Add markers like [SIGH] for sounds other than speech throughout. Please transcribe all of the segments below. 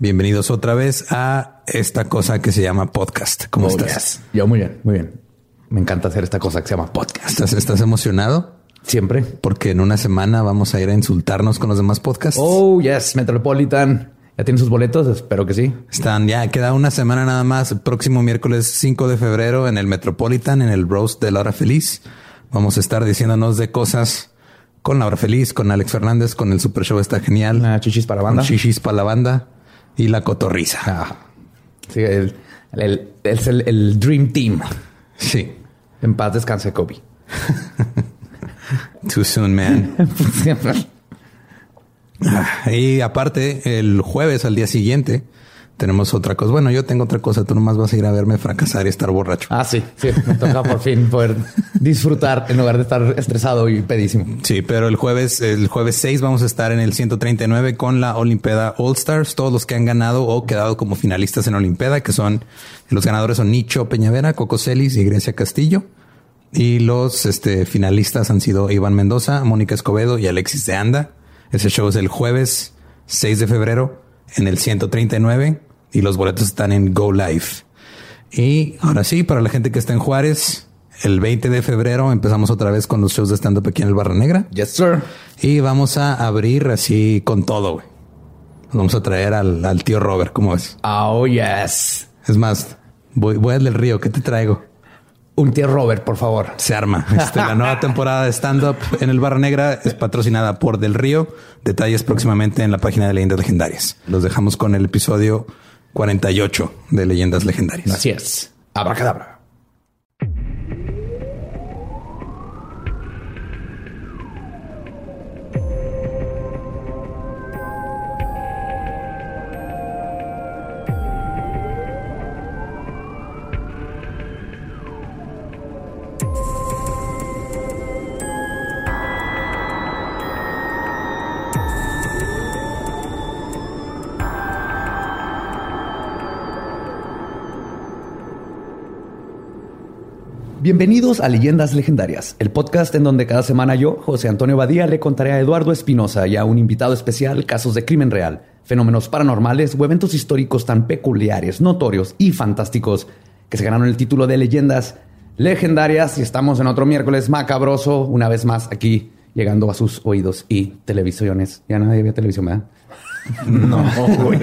Bienvenidos otra vez a esta cosa que se llama podcast. ¿Cómo Oh, estás? yes. Yo muy bien, muy bien. Me encanta hacer esta cosa que se llama podcast. ¿Estás, estás emocionado? Siempre. Porque en una semana vamos a ir a insultarnos con los demás podcasts. Oh, yes, Metropolitan. ¿Ya tiene sus boletos? Espero que sí. Están ya, queda una semana nada más. El próximo miércoles 5 de febrero en el Metropolitan, en el Roast de Laura Feliz. Vamos a estar diciéndonos de cosas con Laura Feliz, con Alex Fernández, con el Super Show está genial. Una chichis para banda. Con Chichis para la banda y la cotorriza. Ah, sí, el, el- es el, el Dream Team. Sí. En paz descanse Kobe. [LAUGHS] Too soon, man. [LAUGHS] Ah, Y aparte, el jueves al día siguiente tenemos otra cosa. Bueno, yo tengo otra cosa. Tú nomás vas a ir a verme fracasar y estar borracho. ah, sí, sí. Me toca por fin poder disfrutar en lugar de estar estresado y pedísimo. Sí, pero el jueves, el jueves 6 vamos a estar en el 139 con la Olimpeda All Stars. Todos los que han ganado o quedado como finalistas en Olimpeda, que son los ganadores son Nicho Peñavera, Coco Celis y Grecia Castillo. Y los este, finalistas han sido Iván Mendoza, Mónica Escobedo y Alexis de Anda. Ese show es el jueves 6 de febrero en el 139 y los boletos están en Go Live. Y ahora sí, para la gente que está en Juárez, el 20 de febrero empezamos otra vez con los shows de stand-up aquí en el Barra Negra. Yes, sir. Y vamos a abrir así con todo, güey. Vamos a traer al, al tío Robert, ¿cómo ves? Oh, yes. Es más, voy, voy al del río, ¿qué te traigo? Un tío Robert, por favor. Se arma. Este, la nueva [LAUGHS] temporada de stand-up en el Barra Negra es patrocinada por Del Río. Detalles próximamente en la página de Leyendas Legendarias. Los dejamos con el episodio 48 de Leyendas Legendarias. Así es. Abracadabra. Bienvenidos a Leyendas Legendarias, el podcast en donde cada semana yo, José Antonio Badía, le contaré a Eduardo Espinosa y a un invitado especial casos de crimen real, fenómenos paranormales o eventos históricos tan peculiares, notorios y fantásticos que se ganaron el título de Leyendas Legendarias y estamos en otro miércoles macabroso, una vez más aquí llegando a sus oídos y televisiones. Ya nadie ve televisión, ¿verdad? No, güey.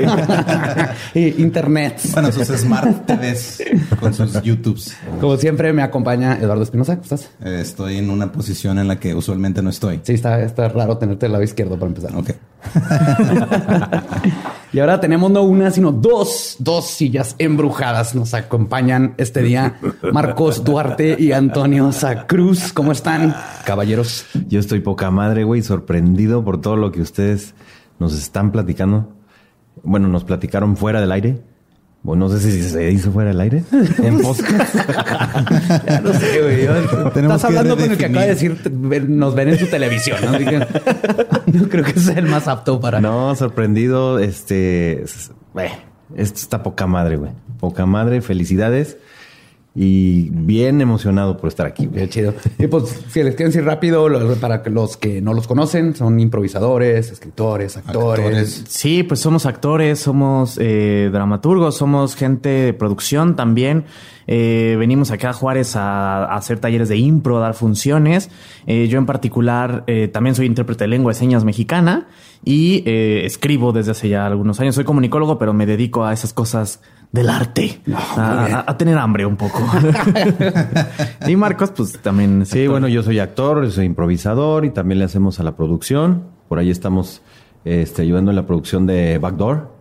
[LAUGHS] Internet. Bueno, sus Smart TVs con sus YouTubes. Como siempre me acompaña Eduardo Espinosa. ¿Cómo estás? Eh, estoy en una posición en la que usualmente no estoy. Sí, está, está raro tenerte del lado izquierdo para empezar. Ok. [LAUGHS] Y ahora tenemos no una, sino dos, dos sillas embrujadas. Nos acompañan este día Marcos Duarte y Antonio Sacruz. ¿Cómo están, caballeros? Yo estoy poca madre, güey, sorprendido por todo lo que ustedes nos están platicando. Bueno, nos platicaron fuera del aire. Bueno, no sé si se hizo fuera del aire. [LAUGHS] En podcast. [LAUGHS] Ya no sé, güey. [LAUGHS] Estás hablando con el que acaba de decir nos ven en su televisión. ¿no? Creo que sea el más apto para. No, sorprendido. Este. eh, esto está poca madre, güey. Poca madre. Felicidades. Y bien emocionado por estar aquí. Bien chido. Y pues, si les quiero decir rápido, para los que no los conocen, son improvisadores, escritores, actores. Actores. Sí, pues somos actores, somos eh, dramaturgos, somos gente de producción también. Eh, venimos acá a Juárez a, a hacer talleres de impro, a dar funciones. Eh, yo en particular eh, también soy intérprete de lengua de señas mexicana y eh, escribo desde hace ya algunos años. Soy comunicólogo, pero me dedico a esas cosas del arte, a, a- a tener hambre un poco. [LAUGHS] y Marcos, pues también. es Sí, actor. bueno, yo soy actor, soy improvisador y también le hacemos a la producción. Por ahí estamos este, ayudando en la producción de Backdoor.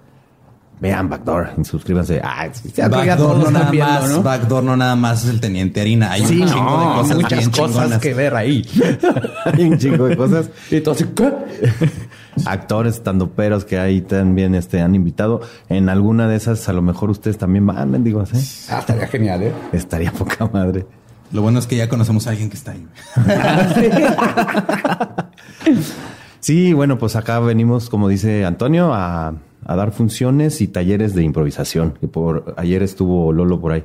Vean Backdoor y suscríbanse. Ah, Backdoor no nada viendo, más, ¿no? Backdoor no nada más es el teniente harina. Hay Sí, un chingo no, de cosas muchas bien cosas chingonas. que ver ahí. [LAUGHS] hay un chingo de cosas. Y así, ¿qué? [LAUGHS] Actores, tandoperos que ahí también este, han invitado. En alguna de esas, a lo mejor ustedes también van, mendigos, ¿eh? Ah, estaría genial, ¿eh? Estaría poca madre. Lo bueno es que ya conocemos a alguien que está ahí. [LAUGHS] Sí, bueno, pues acá venimos, como dice Antonio, a, a dar funciones y talleres de improvisación. Que por ayer estuvo Lolo por ahí.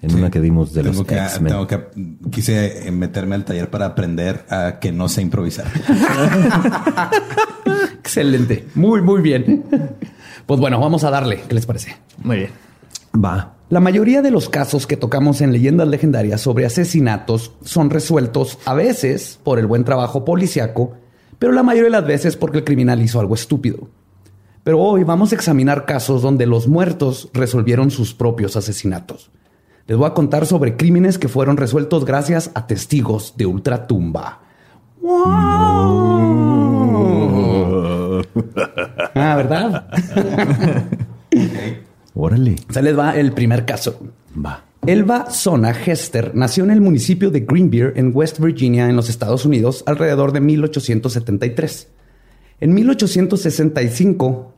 En una que dimos de tengo los X-Men. tengo que quise eh, meterme al taller para aprender a que no sé improvisar. [LAUGHS] [LAUGHS] Excelente. Muy, muy bien. Pues bueno, vamos a darle. ¿Qué les parece? Muy bien. Va. La mayoría de los casos que tocamos en leyendas legendarias sobre asesinatos son resueltos a veces por el buen trabajo policiaco, pero la mayoría de las veces porque el criminal hizo algo estúpido. Pero hoy vamos a examinar casos donde los muertos resolvieron sus propios asesinatos. Les voy a contar sobre crímenes que fueron resueltos gracias a testigos de ultratumba. Ah, ¿verdad? Órale. Se les va el primer caso. Va. Elba Zona Hester nació en el municipio de Greenbeer, en West Virginia, en los Estados Unidos, alrededor de 1873. En 1865,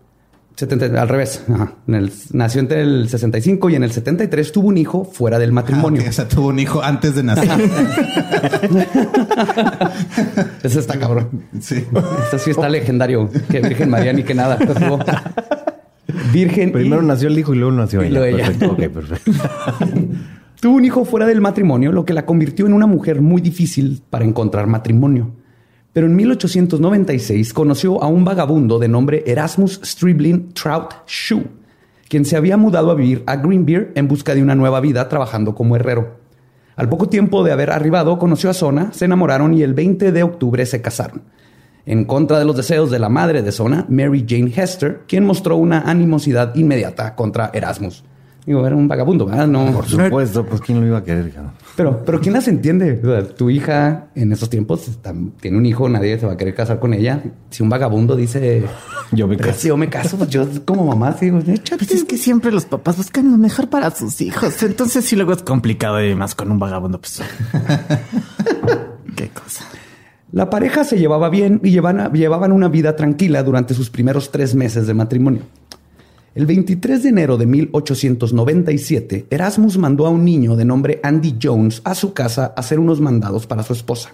70 al revés, ajá, en el- nació entre el 65 y en el 73 tuvo un hijo fuera del matrimonio. Ah, ok, o sea, tuvo un hijo antes de nacer. [LAUGHS] Ese está cabrón. sí. Este sí está legendario. Que Virgen María ni que nada. Tuvo Virgen. y- Primero nació el hijo y luego nació Y ella. luego ella. Perfecto. Ok, perfecto. [LAUGHS] Tuvo un hijo fuera del matrimonio, lo que la convirtió en una mujer muy difícil para encontrar matrimonio. Pero en 1896 conoció a un vagabundo de nombre Erasmus Stribling Trout Shoe, quien se había mudado a vivir a Greenbeer en busca de una nueva vida trabajando como herrero. Al poco tiempo de haber arribado, conoció a Sona, se enamoraron y el 20 de octubre se casaron. En contra de los deseos de la madre de Sona, Mary Jane Hester, quien mostró una animosidad inmediata contra Erasmus. Digo, era un vagabundo, ¿verdad? No, Por supuesto, pues quién lo iba a querer, cabrón? pero, pero ¿quién las entiende? O sea, tu hija en esos tiempos está- tiene un hijo, nadie se va a querer casar con ella. Si un vagabundo dice, Yo me "Pero caso. si yo me caso, pues yo como mamá sí digo, échate. Pues es que siempre los papás buscan lo mejor para sus hijos. Entonces, si luego es complicado y más con un vagabundo, pues. [LAUGHS] Qué cosa. La pareja se llevaba bien y llevan- llevaban una vida tranquila durante sus primeros tres meses de matrimonio. El 23 de enero de 1897, Erasmus mandó a un niño de nombre Andy Jones a su casa a hacer unos mandados para su esposa.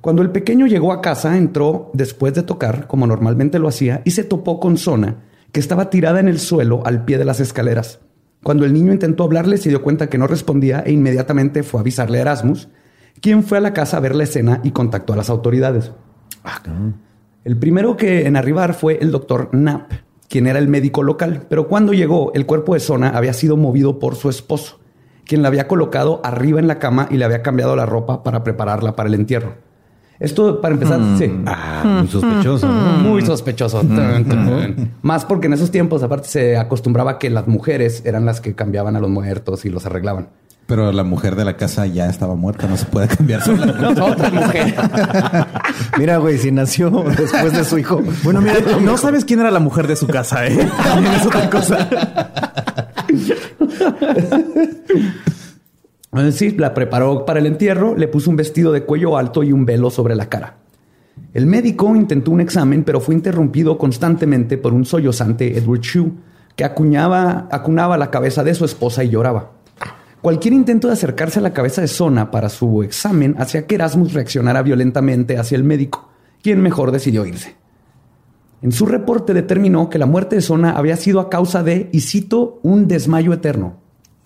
Cuando el pequeño llegó a casa, entró después de tocar, como normalmente lo hacía, y se topó con Sona, que estaba tirada en el suelo al pie de las escaleras. Cuando el niño intentó hablarle, se dio cuenta que no respondía e inmediatamente fue a avisarle a Erasmus, quien fue a la casa a ver la escena y contactó a las autoridades. El primero que en arribar fue el doctor Knapp, quien era el médico local, pero cuando llegó, el cuerpo de Sona había sido movido por su esposo, quien la había colocado arriba en la cama y le había cambiado la ropa para prepararla para el entierro. Esto, para empezar, sí. Ah, muy sospechoso. ¿no? Muy sospechoso. Tun. Más porque en esos tiempos, aparte, se acostumbraba que las mujeres eran las que cambiaban a los muertos y los arreglaban. Pero la mujer de la casa ya estaba muerta, no se puede cambiar sola. No, otra mujer. [LAUGHS] Mira, güey, si nació después de su hijo. Bueno, mira, [LAUGHS] no sabes quién era la mujer de su casa, ¿eh? También es otra cosa. Sí, la preparó para el entierro, le puso un vestido de cuello alto y un velo sobre la cara. El médico intentó un examen, pero fue interrumpido constantemente por un sollozante Edward Shue, que acuñaba, acunaba la cabeza de su esposa y lloraba. Cualquier intento de acercarse a la cabeza de Sona para su examen hacía que Erasmus reaccionara violentamente hacia el médico, quien mejor decidió irse. En su reporte determinó que la muerte de Sona había sido a causa de, y cito, un desmayo eterno.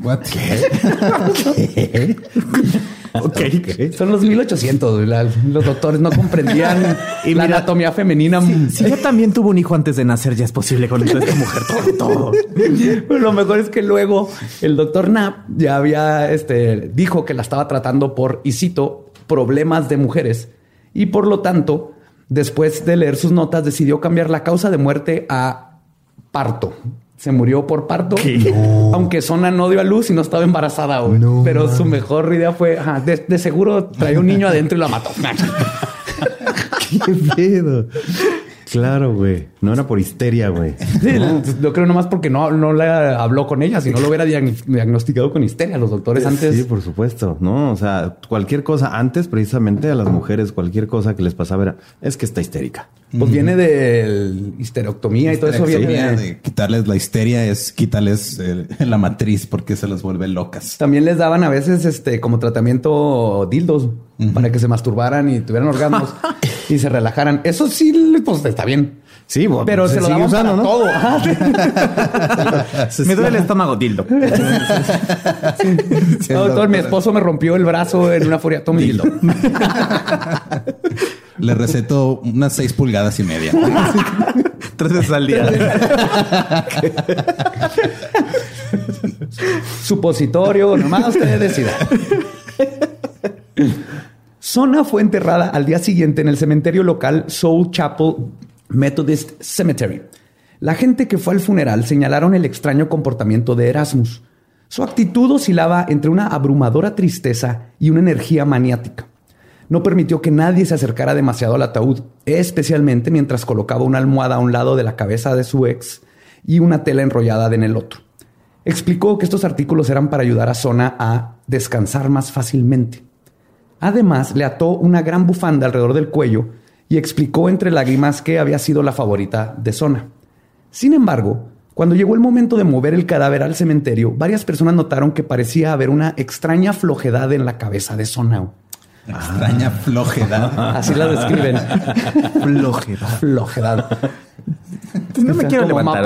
What? ¿Qué? [LAUGHS] [LAUGHS] [LAUGHS] Ok. Son los 1800. güey. La- los doctores no comprendían [LAUGHS] Y la mira, anatomía femenina. Si ella también tuvo un hijo antes de nacer, ya es posible con esta mujer todo, todo. Pero [LAUGHS] lo mejor es que luego el doctor Knapp ya había, este, dijo que la estaba tratando por, y cito, problemas de mujeres. Y por lo tanto, después de leer sus notas, decidió cambiar la causa de muerte a parto. Se murió por parto, [LAUGHS] aunque Zona no dio a luz y no estaba embarazada. güey. Pero su mejor idea fue, ajá, de, de seguro traía un niño adentro y la mató. [LAUGHS] ¿Qué pedo? Claro, güey. No era por histeria, güey. Sí, Yo creo nomás porque no, no le habló con ella, si no lo hubiera diag- diagnosticado con histeria. Los doctores antes Sí, por supuesto. No, o sea, cualquier cosa antes, precisamente a las mujeres, cualquier cosa que les pasaba era, es que está histérica. Pues viene de histerectomía y todo eso viene de- quitarles la histeria es quitarles la matriz porque se las vuelve locas. También les daban a veces este como tratamiento dildos para que se masturbaran y tuvieran orgasmos [LAUGHS] y se relajaran. Eso sí, pues está bien. Sí, bueno, Pero se, lo sigue daban usando, para ¿no? todo. [LAUGHS] Me duele el estómago, dildo. No, doctor, mi esposo me rompió el brazo en una furia. Tome dildo. [LAUGHS] Le receto unas seis pulgadas y media. [LAUGHS] Tres veces al día. Supositorio, nomás usted decida. Sona fue enterrada al día siguiente en el cementerio local Soul Chapel Methodist Cemetery. La gente que fue al funeral señalaron el extraño comportamiento de Erasmus. Su actitud oscilaba entre una abrumadora tristeza y una energía maniática. No permitió que nadie se acercara demasiado al ataúd, especialmente mientras colocaba una almohada a un lado de la cabeza de su ex y una tela enrollada en el otro. Explicó que estos artículos eran para ayudar a Sona a descansar más fácilmente. Además, le ató una gran bufanda alrededor del cuello y explicó entre lágrimas que había sido la favorita de Sona. Sin embargo, cuando llegó el momento de mover el cadáver al cementerio, varias personas notaron que parecía haber una extraña flojedad en la cabeza de Sona. Extraña flojedad. Así la describen. [LAUGHS] Flojedad. Flojedad. No me quiero levantar.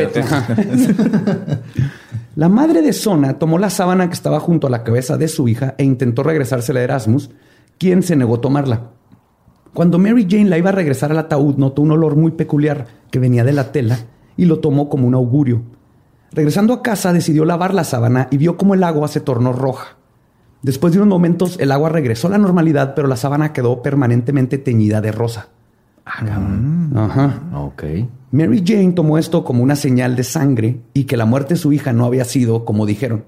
La madre de Sona tomó la sábana que estaba junto a la cabeza de su hija e intentó regresársela a Erasmus, quien se negó a tomarla. Cuando Mary Jane la iba a regresar al ataúd, notó un olor muy peculiar que venía de la tela y lo tomó como un augurio. Regresando a casa, decidió lavar la sábana y vio cómo el agua se tornó roja. Después de unos momentos, el agua regresó a la normalidad, pero la sábana quedó permanentemente teñida de rosa. Ajá. Ok. Mary Jane tomó esto como una señal de sangre y que la muerte de su hija no había sido como dijeron.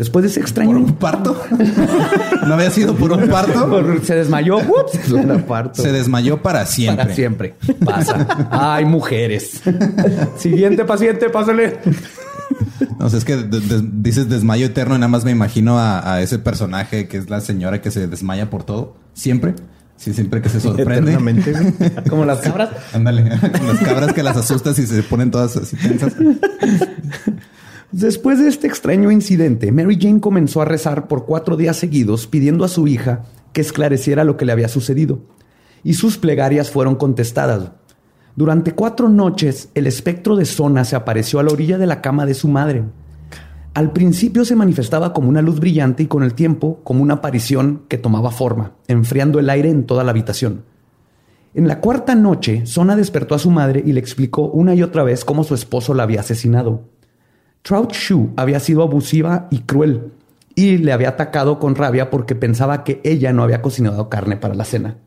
Después de ese ¿Por extraño... un parto? [LAUGHS] ¿No había sido por un parto? [LAUGHS] Por- Se desmayó. Ups, [LAUGHS] parto. Se desmayó para siempre. Para siempre. Pasa. Ay, mujeres. Siguiente paciente, pásale. No sé, es que de- de- dices desmayo eterno y nada más me imagino a, a ese personaje que es la señora que se desmaya por todo. Siempre. Sí, siempre que se sorprende. Como las cabras. Ándale, las cabras que las asustas y se ponen todas así tensas. Después de este extraño incidente, Mary Jane comenzó a rezar por cuatro días seguidos pidiendo a su hija que esclareciera lo que le había sucedido. Y sus plegarias fueron contestadas. Durante cuatro noches, el espectro de Sona se apareció a la orilla de la cama de su madre. Al principio se manifestaba como una luz brillante y con el tiempo como una aparición que tomaba forma, enfriando el aire en toda la habitación. En la cuarta noche, Sona despertó a su madre y le explicó una y otra vez cómo su esposo la había asesinado. Trout Shoe había sido abusiva y cruel y le había atacado con rabia porque pensaba que ella no había cocinado carne para la cena.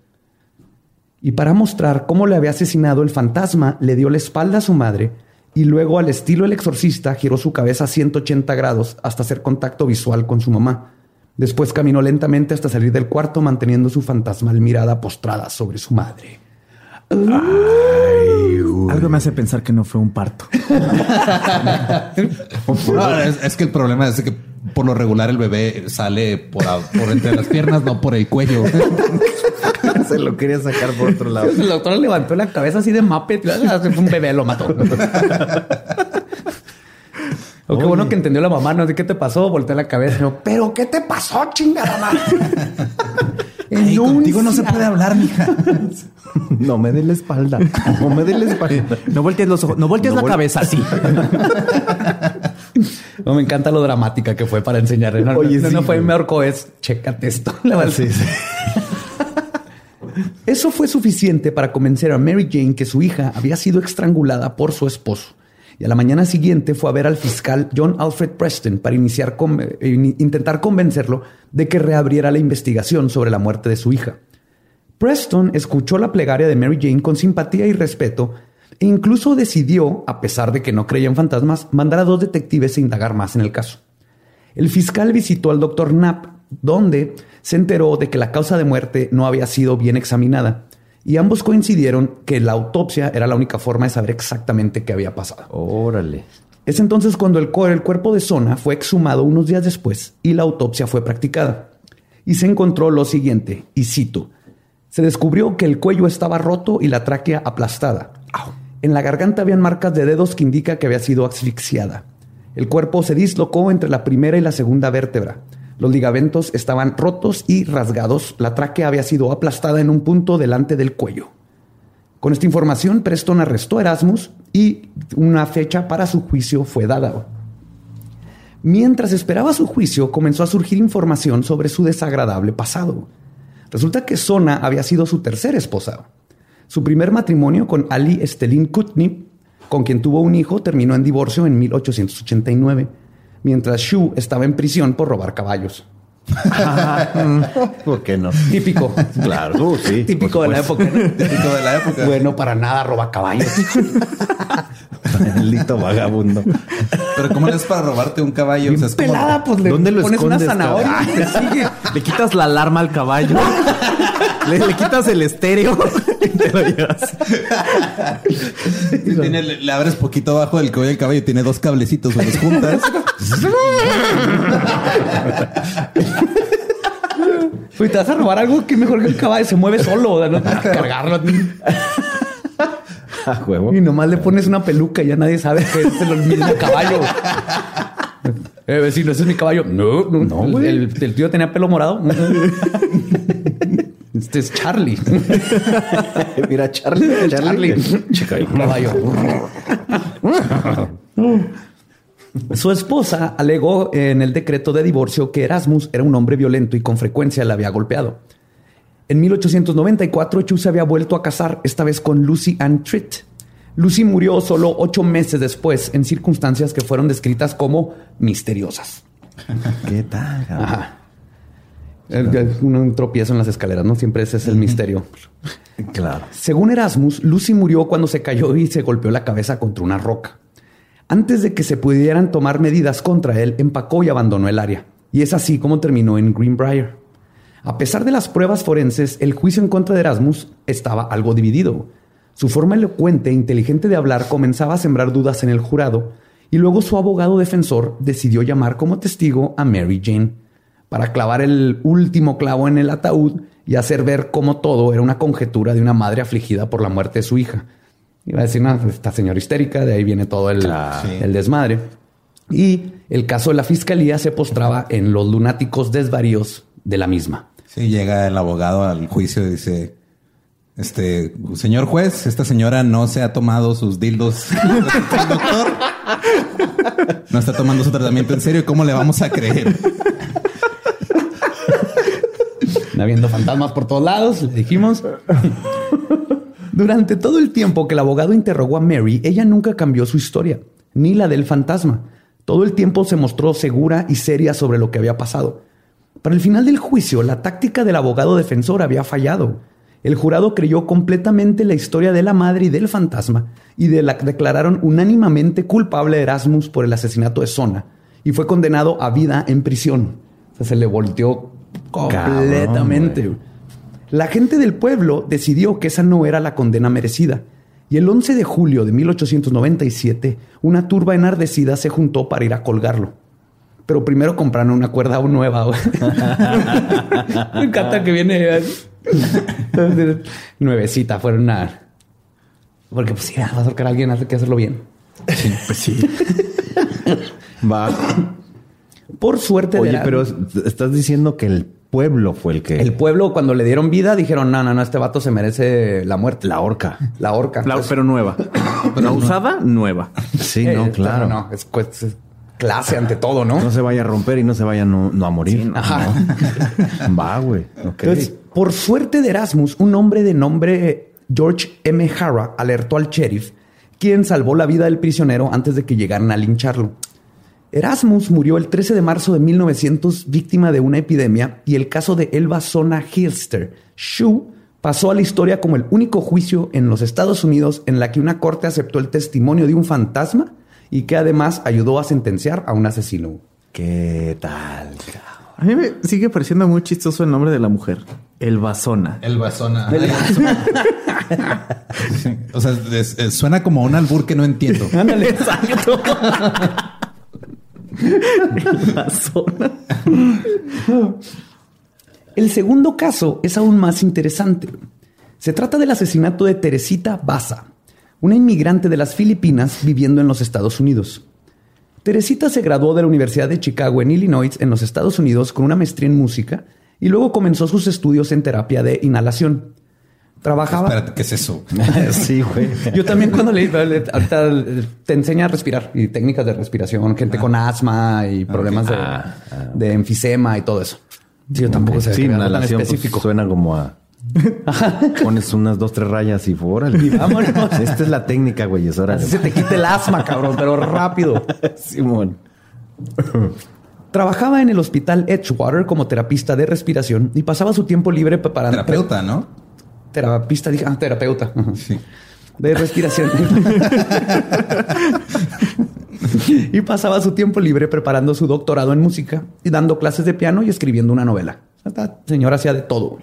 Y para mostrar cómo le había asesinado, el fantasma le dio la espalda a su madre y luego, al estilo el exorcista, giró su cabeza a 180 grados hasta hacer contacto visual con su mamá. Después caminó lentamente hasta salir del cuarto manteniendo su fantasmal mirada postrada sobre su madre. Algo me hace pensar que no fue un parto. [LAUGHS] No, es, es que el problema es que por lo regular el bebé sale por, a- por entre las piernas, no por el cuello. [LAUGHS] Se lo quería sacar por otro lado. El doctor levantó la cabeza así de Muppet. Fue un bebé, lo mató. [LAUGHS] Oh, qué bueno que entendió la mamá, no sé qué te pasó, volteé la cabeza. yo, Pero ¿qué te pasó, chingada madre? Contigo no se puede hablar, mija. [LAUGHS] No me dé la espalda. No me dé la espalda. No voltees los ojos, no voltees No la vol- cabeza así. [LAUGHS] No, me encanta lo dramática que fue para enseñarle. No, Oye, no, sí, no fue me ahorcó, es chécate esto. [LAUGHS] La verdad. Sí, sí. Eso fue suficiente para convencer a Mary Jane que su hija había sido estrangulada por su esposo. Y a la mañana siguiente fue a ver al fiscal John Alfred Preston para eh, in- intentar convencerlo de que reabriera la investigación sobre la muerte de su hija. Preston escuchó la plegaria de Mary Jane con simpatía y respeto e incluso decidió, a pesar de que no creía en fantasmas, mandar a dos detectives a indagar más en el caso. El fiscal visitó al doctor Knapp, donde se enteró de que la causa de muerte no había sido bien examinada, y ambos coincidieron que la autopsia era la única forma de saber exactamente qué había pasado. Órale. Es entonces cuando el, cu- el cuerpo de Sona fue exhumado unos días después y la autopsia fue practicada. Y se encontró lo siguiente, y cito, se descubrió que el cuello estaba roto y la tráquea aplastada. En la garganta habían marcas de dedos que indica que había sido asfixiada. El cuerpo se dislocó entre la primera y la segunda vértebra. Los ligamentos estaban rotos y rasgados. La tráquea había sido aplastada en un punto delante del cuello. Con esta información, Preston arrestó a Erasmus y una fecha para su juicio fue dada. Mientras esperaba su juicio, comenzó a surgir información sobre su desagradable pasado. Resulta que Sona había sido su tercera esposa. Su primer matrimonio con Ali Estelin Kutnip, con quien tuvo un hijo, terminó en divorcio en 1889, mientras Shu estaba en prisión por robar caballos. [LAUGHS] ¿Por qué no? Típico. Claro, uh, sí. Típico de la época. ¿no? [LAUGHS] Típico de la época. Bueno, para nada roba caballos. [LAUGHS] Maldito vagabundo. Pero ¿cómo es para robarte un caballo? O sea, es como- Pelada, pues le ¿Dónde lo pones una escondes, zanahoria cabrón? y te sigue. Le quitas la alarma al caballo. Le, le quitas el estéreo [LAUGHS] y te lo llevas. Sí, tiene- le, le abres poquito abajo del cuello del caballo y tiene dos cablecitos, los juntas. Pues te vas a robar algo que mejor que el caballo se mueve solo, o sea, no tienes que [LAUGHS] cargarlo. A huevo. Y nomás le pones una peluca y ya nadie sabe que es el mismo caballo. Eh, vecino, ese es mi caballo. No, no, No, el- güey. el, el tío tenía pelo morado. [LAUGHS] Este es Charlie. [LAUGHS] Mira, Charlie. Charlie. Chica, El caballo. Su esposa alegó en el decreto de divorcio que Erasmus era un hombre violento y con frecuencia la había golpeado. En 1894, Chu se había vuelto a casar, esta vez con Lucy Ann Tritt. Lucy murió solo ocho meses después en circunstancias que fueron descritas como misteriosas. ¿Qué tal? Ajá. Un tropiezo en las escaleras, ¿no? Siempre ese es el misterio. Claro. Según Erasmus, Lucy murió cuando se cayó y se golpeó la cabeza contra una roca. Antes de que se pudieran tomar medidas contra él, empacó y abandonó el área. Y es así como terminó en Greenbrier. A pesar de las pruebas forenses, el juicio en contra de Erasmus estaba algo dividido. Su forma elocuente e inteligente de hablar comenzaba a sembrar dudas en el jurado, y luego su abogado defensor decidió llamar como testigo a Mary Jane para clavar el último clavo en el ataúd y hacer ver cómo todo era una conjetura de una madre afligida por la muerte de su hija. Iba a decir, no, esta señora histérica, de ahí viene todo el, Claro. el desmadre. Y el caso de la fiscalía se postraba en los lunáticos desvaríos de la misma. Sí, llega el abogado al juicio y dice: Este, señor juez, esta señora no se ha tomado sus dildos. [LAUGHS] Doctor no está tomando su tratamiento en serio. ¿Cómo le vamos a creer? Habiendo fantasmas por todos lados, le dijimos. Durante todo el tiempo que el abogado interrogó a Mary, ella nunca cambió su historia, ni la del fantasma. Todo el tiempo se mostró segura y seria sobre lo que había pasado. Para el final del juicio, la táctica del abogado defensor había fallado. El jurado creyó completamente la historia de la madre y del fantasma y de la declararon unánimemente culpable a Erasmus por el asesinato de Sona y fue condenado a vida en prisión. Se le volteó completamente. Cabrón, la gente del pueblo decidió que esa no era la condena merecida. Y el 11 de julio de 1897, una turba enardecida se juntó para ir a colgarlo. Pero primero compraron una cuerda nueva. Me encanta [LAUGHS] que viene [LAUGHS] nuevecita. Fueron una... Porque pues sí, vas a ahorcar a alguien, hace que hacerlo bien. Pues sí. [LAUGHS] Va. Por suerte de Oye, la- pero estás diciendo que el pueblo fue el que. el pueblo cuando le dieron vida dijeron, no, no, no, este vato se merece la muerte. La horca. La horca. La- Pues, pero nueva. [COUGHS] La usada, nueva. Sí, eh, no, esta claro. No, es, pues, es clase ante todo, ¿no? No se vaya a romper y no se vaya no, no a morir. Ajá. [LAUGHS] Va, güey. Entonces, por suerte de Erasmus, un hombre de nombre George M. Hara alertó al sheriff, quien salvó la vida del prisionero antes de que llegaran a lincharlo. Erasmus murió el 13 de marzo de 1900 víctima de una epidemia y el caso de Elba Zona Hilster, Shu, pasó a la historia como el único juicio en los Estados Unidos en la que una corte aceptó el testimonio de un fantasma y que además ayudó a sentenciar a un asesino. ¿Qué tal? A mí me sigue pareciendo muy chistoso el nombre de la mujer. El Basona. El basona. [LAUGHS] Sí. O sea, es- es- suena como un albur que no entiendo. Ándale. Exacto. [LAUGHS] [LAUGHS] El segundo caso es aún más interesante. Se trata del asesinato de Teresita Baza, una inmigrante de las Filipinas viviendo en los Estados Unidos. Teresita se graduó de la Universidad de Chicago en Illinois, en los Estados Unidos, con una maestría en música y luego comenzó sus estudios en terapia de inhalación. Trabajaba. Espérate, ¿qué es eso? [LAUGHS] sí, güey. Yo también cuando leí, le- ahorita te enseña a respirar y técnicas de respiración, gente con asma y problemas de, de enfisema y todo eso. Sí, yo tampoco sé Sí, inhalación pues, específico. suena como a... [LAUGHS] Pones unas dos, tres rayas y órale. Y vámonos. Esta es la técnica, güey. Es hora. Se te quita el asma, cabrón, pero rápido. [LAUGHS] Simón. Trabajaba en el hospital Edgewater como terapista de respiración y pasaba su tiempo libre preparando. Terapeuta, ¿no? Terapista, dije, ah, terapeuta. Sí. de respiración. [LAUGHS] y pasaba su tiempo libre preparando su doctorado en música y dando clases de piano y escribiendo una novela. Esta señora hacía de todo.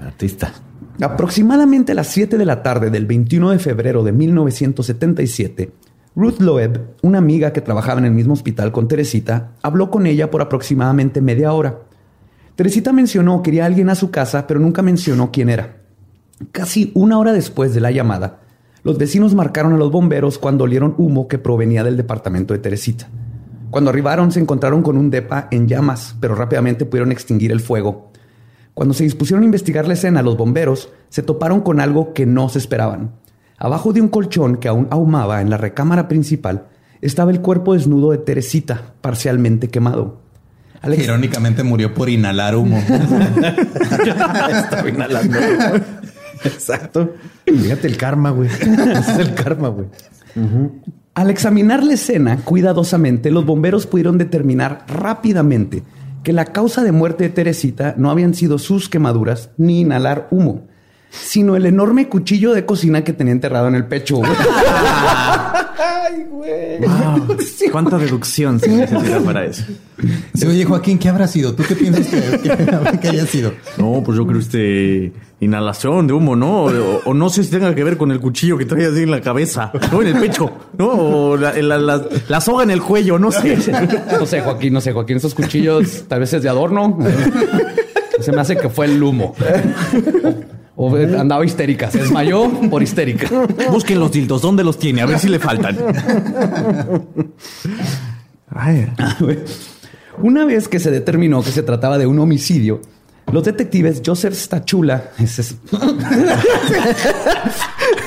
Artista. Aproximadamente a las 7 de la tarde del 21 de febrero de 1977, Ruth Loeb, una amiga que trabajaba en el mismo hospital con Teresita, habló con ella por aproximadamente media hora. Teresita mencionó que quería a alguien a su casa, pero nunca mencionó quién era. Casi una hora después de la llamada, los vecinos marcaron a los bomberos cuando olieron humo que provenía del departamento de Teresita. Cuando arribaron se encontraron con un depa en llamas, pero rápidamente pudieron extinguir el fuego. Cuando se dispusieron a investigar la escena, los bomberos se toparon con algo que no se esperaban. Abajo de un colchón que aún ahumaba en la recámara principal estaba el cuerpo desnudo de Teresita, parcialmente quemado. Alex- Irónicamente murió por inhalar humo. [LAUGHS] [LAUGHS] Estaba inhalando. Exacto. Fíjate el karma, güey. Ese es el karma, güey. Al examinar la escena cuidadosamente, los bomberos pudieron determinar rápidamente que la causa de muerte de Teresita no habían sido sus quemaduras ni inhalar humo, sino el enorme cuchillo de cocina que tenía enterrado en el pecho. güey. [LAUGHS] Ay, güey. Wow. [LAUGHS] ¿Cuánta deducción se necesita para eso? Sí, oye, Joaquín, ¿qué habrá sido? ¿Tú qué piensas que, que- que haya sido? No, pues yo creo este inhalación de humo, ¿no? O, o no sé si tenga que ver con el cuchillo que trae así en la cabeza, no en el pecho, ¿no? O la, la- la- la soga en el cuello, no sé. [LAUGHS] No sé, Joaquín, no sé, Joaquín. Esos cuchillos tal vez es de adorno. Se me hace que fue el humo. O, o andaba histérica. Se desmayó por histérica. Busquen los dildos, ¿dónde los tiene? A ver si le faltan. Ay, Una vez que se determinó que se trataba de un homicidio, los detectives Joseph Stachula, ese es- [LAUGHS]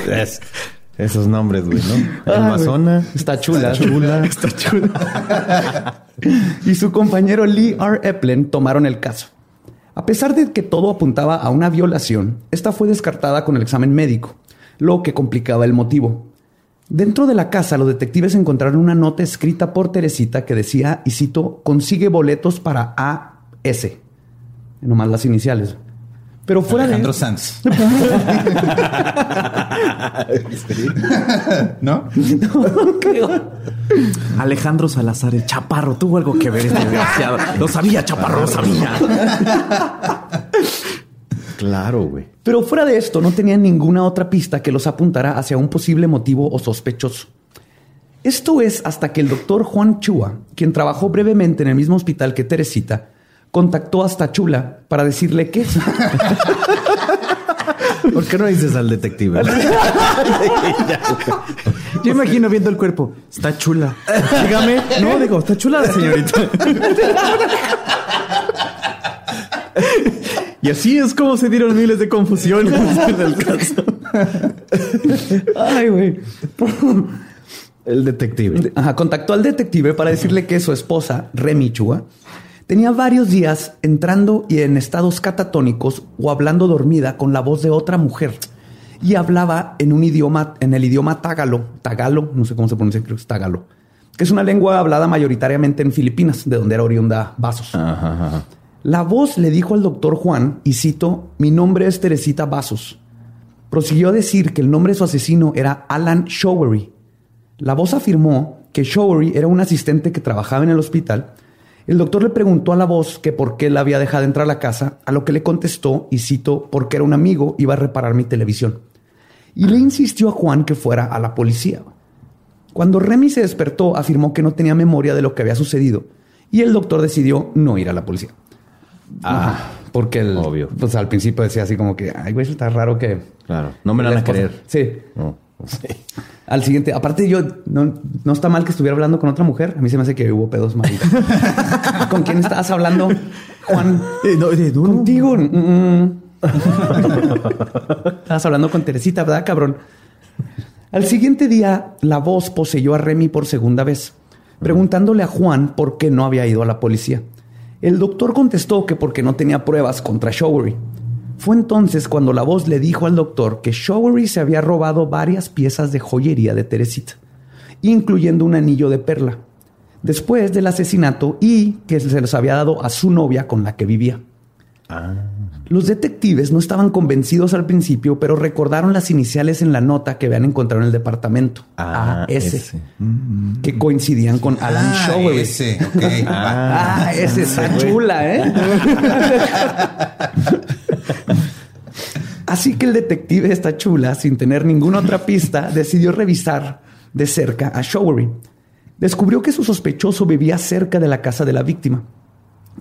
Es- esos nombres, güey, ¿no? Ah, El Mazona. está chula, Chula. está chula, [LAUGHS] y su compañero Lee R. Eplen tomaron el caso. A pesar de que todo apuntaba a una violación, esta fue descartada con el examen médico, lo que complicaba el motivo. Dentro de la casa, los detectives encontraron una nota escrita por Teresita que decía, y cito, consigue boletos para AS. Nomás las iniciales. Pero fuera Alejandro de... Sanz. [LAUGHS] ¿No? No creo. Alejandro Salazar, el chaparro, tuvo algo que ver, este desgraciado. Lo sabía, chaparro, lo sabía. Claro, güey. Pero fuera de esto, no tenían ninguna otra pista que los apuntara hacia un posible motivo o sospechoso. Esto es hasta que el doctor Juan Chua, quien trabajó brevemente en el mismo hospital que Teresita, contactó hasta Chula para decirle que [LAUGHS] ¿Por qué no dices al detective? [LAUGHS] Yo imagino viendo el cuerpo. Está chula. Dígame. No, digo, está chula la señorita. [LAUGHS] Y así es como se dieron miles de confusiones en el caso. Ay, güey. El detective. Ajá, contactó al detective para decirle que su esposa, Remy Chua, tenía varios días entrando y en estados catatónicos o hablando dormida con la voz de otra mujer y hablaba en un idioma, en el idioma tagalo, tagalo, no sé cómo se pronuncia, creo que es tagalo, que es una lengua hablada mayoritariamente en Filipinas, de donde era oriunda Vasos. Ajá, ajá. La voz le dijo al doctor Juan, y cito, mi nombre es Teresita Vasos. Prosiguió a decir que el nombre de su asesino era Alan Showery. La voz afirmó que Showery era un asistente que trabajaba en el hospital. El doctor le preguntó a la voz que por qué la había dejado entrar a la casa, a lo que le contestó, y cito, porque era un amigo, iba a reparar mi televisión. Y le insistió a Juan que fuera a la policía. Cuando Remy se despertó, afirmó que no tenía memoria de lo que había sucedido, y el doctor decidió no ir a la policía. Ah, porque el, obvio. Pues al principio decía así como que, ay, güey, está raro que. Claro. No me la van a esposa- creer. Sí. No. [LAUGHS] Al siguiente, aparte yo, no, no está mal que estuviera hablando con otra mujer. A mí se me hace que hubo pedos mal. [LAUGHS] ¿Con quién estabas hablando, Juan? Contigo. Mm. [LAUGHS] estabas hablando con Teresita, ¿verdad, cabrón? Al siguiente día, la voz poseyó a Remy por segunda vez, preguntándole a Juan por qué no había ido a la policía. El doctor contestó que porque no tenía pruebas contra Showery. Fue entonces cuando la voz le dijo al doctor que Showery se había robado varias piezas de joyería de Teresita, incluyendo un anillo de perla, después del asesinato y que se los había dado a su novia con la que vivía. Los detectives no estaban convencidos al principio, pero recordaron las iniciales en la nota que habían encontrado en el departamento. Ah, AS, ese. que coincidían con Alan Ah, Showery. ese, ok. [LAUGHS] Ah, esa está chula, ¿eh? [LAUGHS] Así que el detective está chula, sin tener ninguna otra pista, [LAUGHS] decidió revisar de cerca a Showery. Descubrió que su sospechoso vivía cerca de la casa de la víctima.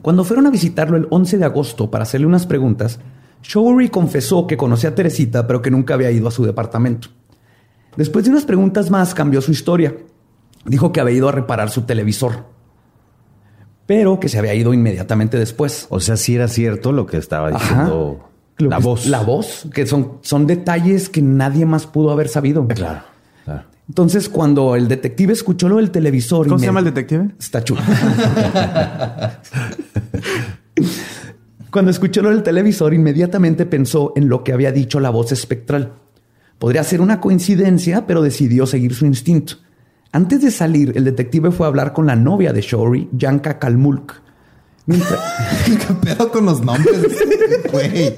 Cuando fueron a visitarlo el 11 de agosto para hacerle unas preguntas, Showery confesó que conocía a Teresita, pero que nunca había ido a su departamento. Después de unas preguntas más, cambió su historia. Dijo que había ido a reparar su televisor, pero que se había ido inmediatamente después. O sea, sí era cierto lo que estaba Ajá. Lo la voz. La voz, que son, son detalles que nadie más pudo haber sabido. Claro, claro. Entonces, cuando el detective escuchó lo del televisor... ¿Cómo se llama el detective? Está chulo. [LAUGHS] Cuando escuchó lo del televisor, inmediatamente pensó en lo que había dicho la voz espectral. Podría ser una coincidencia, pero decidió seguir su instinto. Antes de salir, el detective fue a hablar con la novia de Shory, Yanka Kalmulk. Mientras- [LAUGHS] ¿Qué pedo con los nombres? Güey.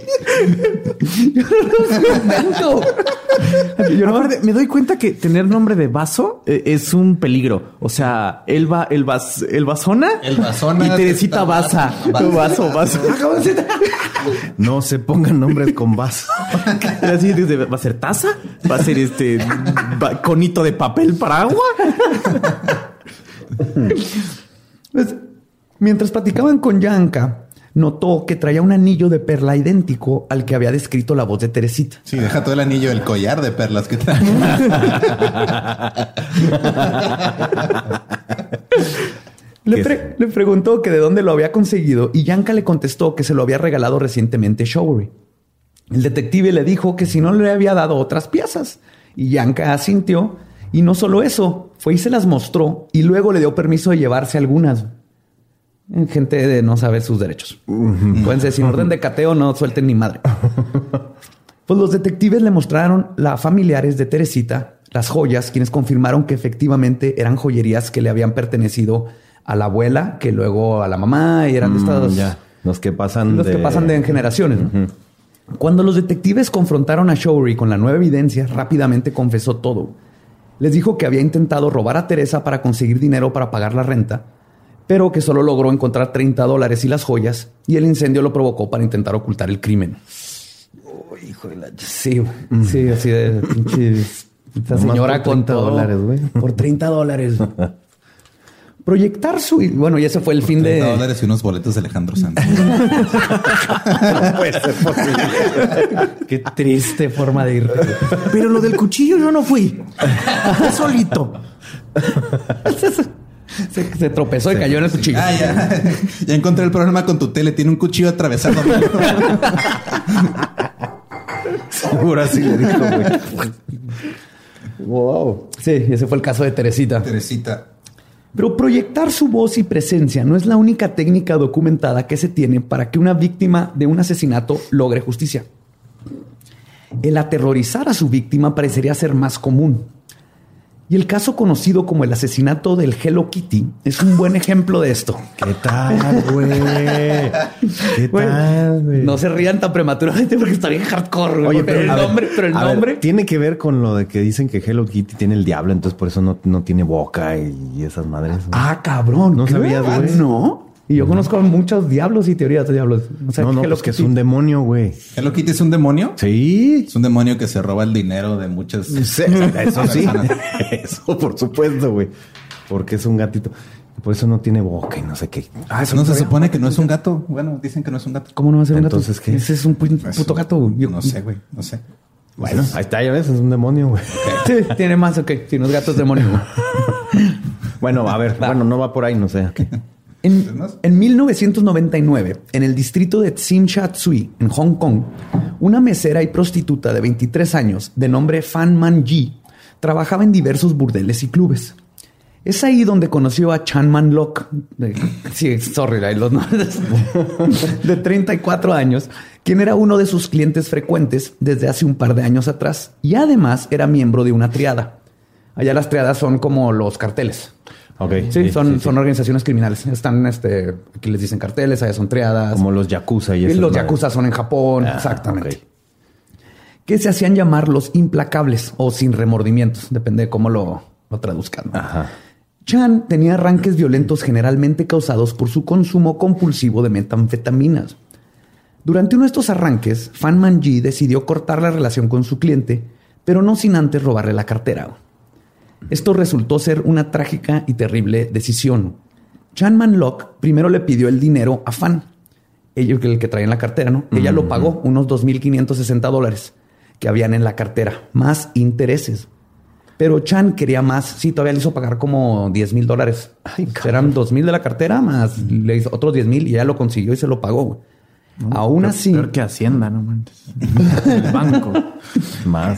Yo aparte, me doy cuenta que tener nombre de vaso eh, es un peligro. O sea, el va, el vas, el vasona, El vasona, y Teresita Baza. Vaso, vaso. No se pongan nombres con vaso. Así dice, va a ser taza, va a ser este va- conito de papel para agua. [LAUGHS] Pues, mientras platicaban con Yanka, notó que traía un anillo de perla idéntico al que había descrito la voz de Teresita. Sí, deja todo el anillo, el collar de perlas que trae. Le, ¿Qué? pre- le preguntó que de dónde lo había conseguido y Yanka le contestó que se lo había regalado recientemente Showery. El detective le dijo que si no le había dado otras piezas y Yanka asintió y no solo eso, fue y se las mostró y luego le dio permiso de llevarse algunas. Gente de no saber sus derechos. Pueden ser sin orden de cateo, no suelten ni madre. [LAUGHS] Pues los detectives le mostraron a familiares de Teresita las joyas, quienes confirmaron que efectivamente eran joyerías que le habían pertenecido a la abuela, que luego a la mamá y eran de estas Mm, ya. Los que pasan los de... que pasan de generaciones. ¿no? Cuando los detectives confrontaron a Showery con la nueva evidencia, rápidamente confesó todo. Les dijo que había intentado robar a Teresa para conseguir dinero para pagar la renta, pero que solo logró encontrar 30 dólares y las joyas, y el incendio lo provocó para intentar ocultar el crimen. hijo de la... Sí, güey. sí, así de pinche... Esta señora por con 30 todo- dólares, güey. Por 30 dólares. Proyectar su... Bueno, y ese fue el fin de... 30 dólares y unos boletos de Alejandro Santos. [LAUGHS] puede ser posible. Qué triste forma de ir. Pero lo del cuchillo yo no fui. Fue solito. [LAUGHS] [LAUGHS] Se, se tropezó y cayó en el cuchillo. Ah, ya. [LAUGHS] Ya encontré el problema con tu tele. Tiene un cuchillo atravesado. [LAUGHS] Seguro así le dijo, güey. Wow. Sí, ese fue el caso de Teresita. Teresita. Pero proyectar su voz y presencia no es la única técnica documentada que se tiene para que una víctima de un asesinato logre justicia. El aterrorizar a su víctima parecería ser más común. Y el caso conocido como el asesinato del Hello Kitty es un buen ejemplo de esto. [LAUGHS] ¿Qué tal, güey? ¿Qué tal, güey? No se rían tan prematuramente porque está bien hardcore. güey. Oye, pero el ver, nombre, pero el ver, nombre. tiene que ver con lo de que dicen que Hello Kitty tiene el diablo, entonces por eso no, no tiene boca y, y esas madres. güey. Ah, cabrón. No sabías, güey. No. Y yo conozco muchos diablos y teorías de diablos. O sea, no, no, Hello pues que es un demonio, güey. Hello Kitty es un demonio. Sí. Es un demonio que se roba el dinero de muchas. Sí, Eso sí. [LAUGHS] Eso, por supuesto, güey. Porque es un gatito. Por eso no tiene boca y no sé qué. Ah, eso No se supone que no es un gato. Bueno, dicen que no es un gato. ¿Cómo no va a ser un gato? Entonces, ¿qué? Ese es un puto gato. güey. Yo- No sé, güey. No sé. Bueno, ahí está, ya ves, es un demonio, güey. Sí, tiene más, ok. Si no es gato es demonio. [LAUGHS] Bueno, a ver, bueno, no va por ahí, no sé. En, en 1999, en el distrito de Tsim Sha Tsui, en Hong Kong, una mesera y prostituta de 23 años, de nombre Fan Man Ji, trabajaba en diversos burdeles y clubes. Es ahí donde conoció a Chan Man Lok, de, sí, sorry, los nombres, de 34 años, quien era uno de sus clientes frecuentes desde hace un par de años atrás y además era miembro de una triada. Allá las triadas son como los carteles. Ok. Sí, son, son organizaciones criminales. Están, este, aquí les dicen carteles, allá son triadas. Como los yakuza y Y eso. los yakuza son en Japón, Ah, exactamente. Que se hacían llamar los implacables o sin remordimientos, depende de cómo lo, lo traduzcan. ¿no? Ajá. Chan tenía arranques violentos generalmente causados por su consumo compulsivo de metanfetaminas. Durante uno de estos arranques, Fan Manji decidió cortar la relación con su cliente, pero no sin antes robarle la cartera. Esto resultó ser una trágica y terrible decisión. Chan Man Lok primero le pidió el dinero a Fan, ella, el que traía en la cartera, ¿no? Ella lo pagó, unos 2.560 dólares que habían en la cartera, más intereses. Pero Chan quería más. Sí, todavía le hizo pagar como 10 mil dólares. Eran 2 mil de la cartera más le hizo otros 10 mil y ella lo consiguió y se lo pagó. Aún Peor- así, Peor que Hacienda, no manches. [LAUGHS] El banco. Más.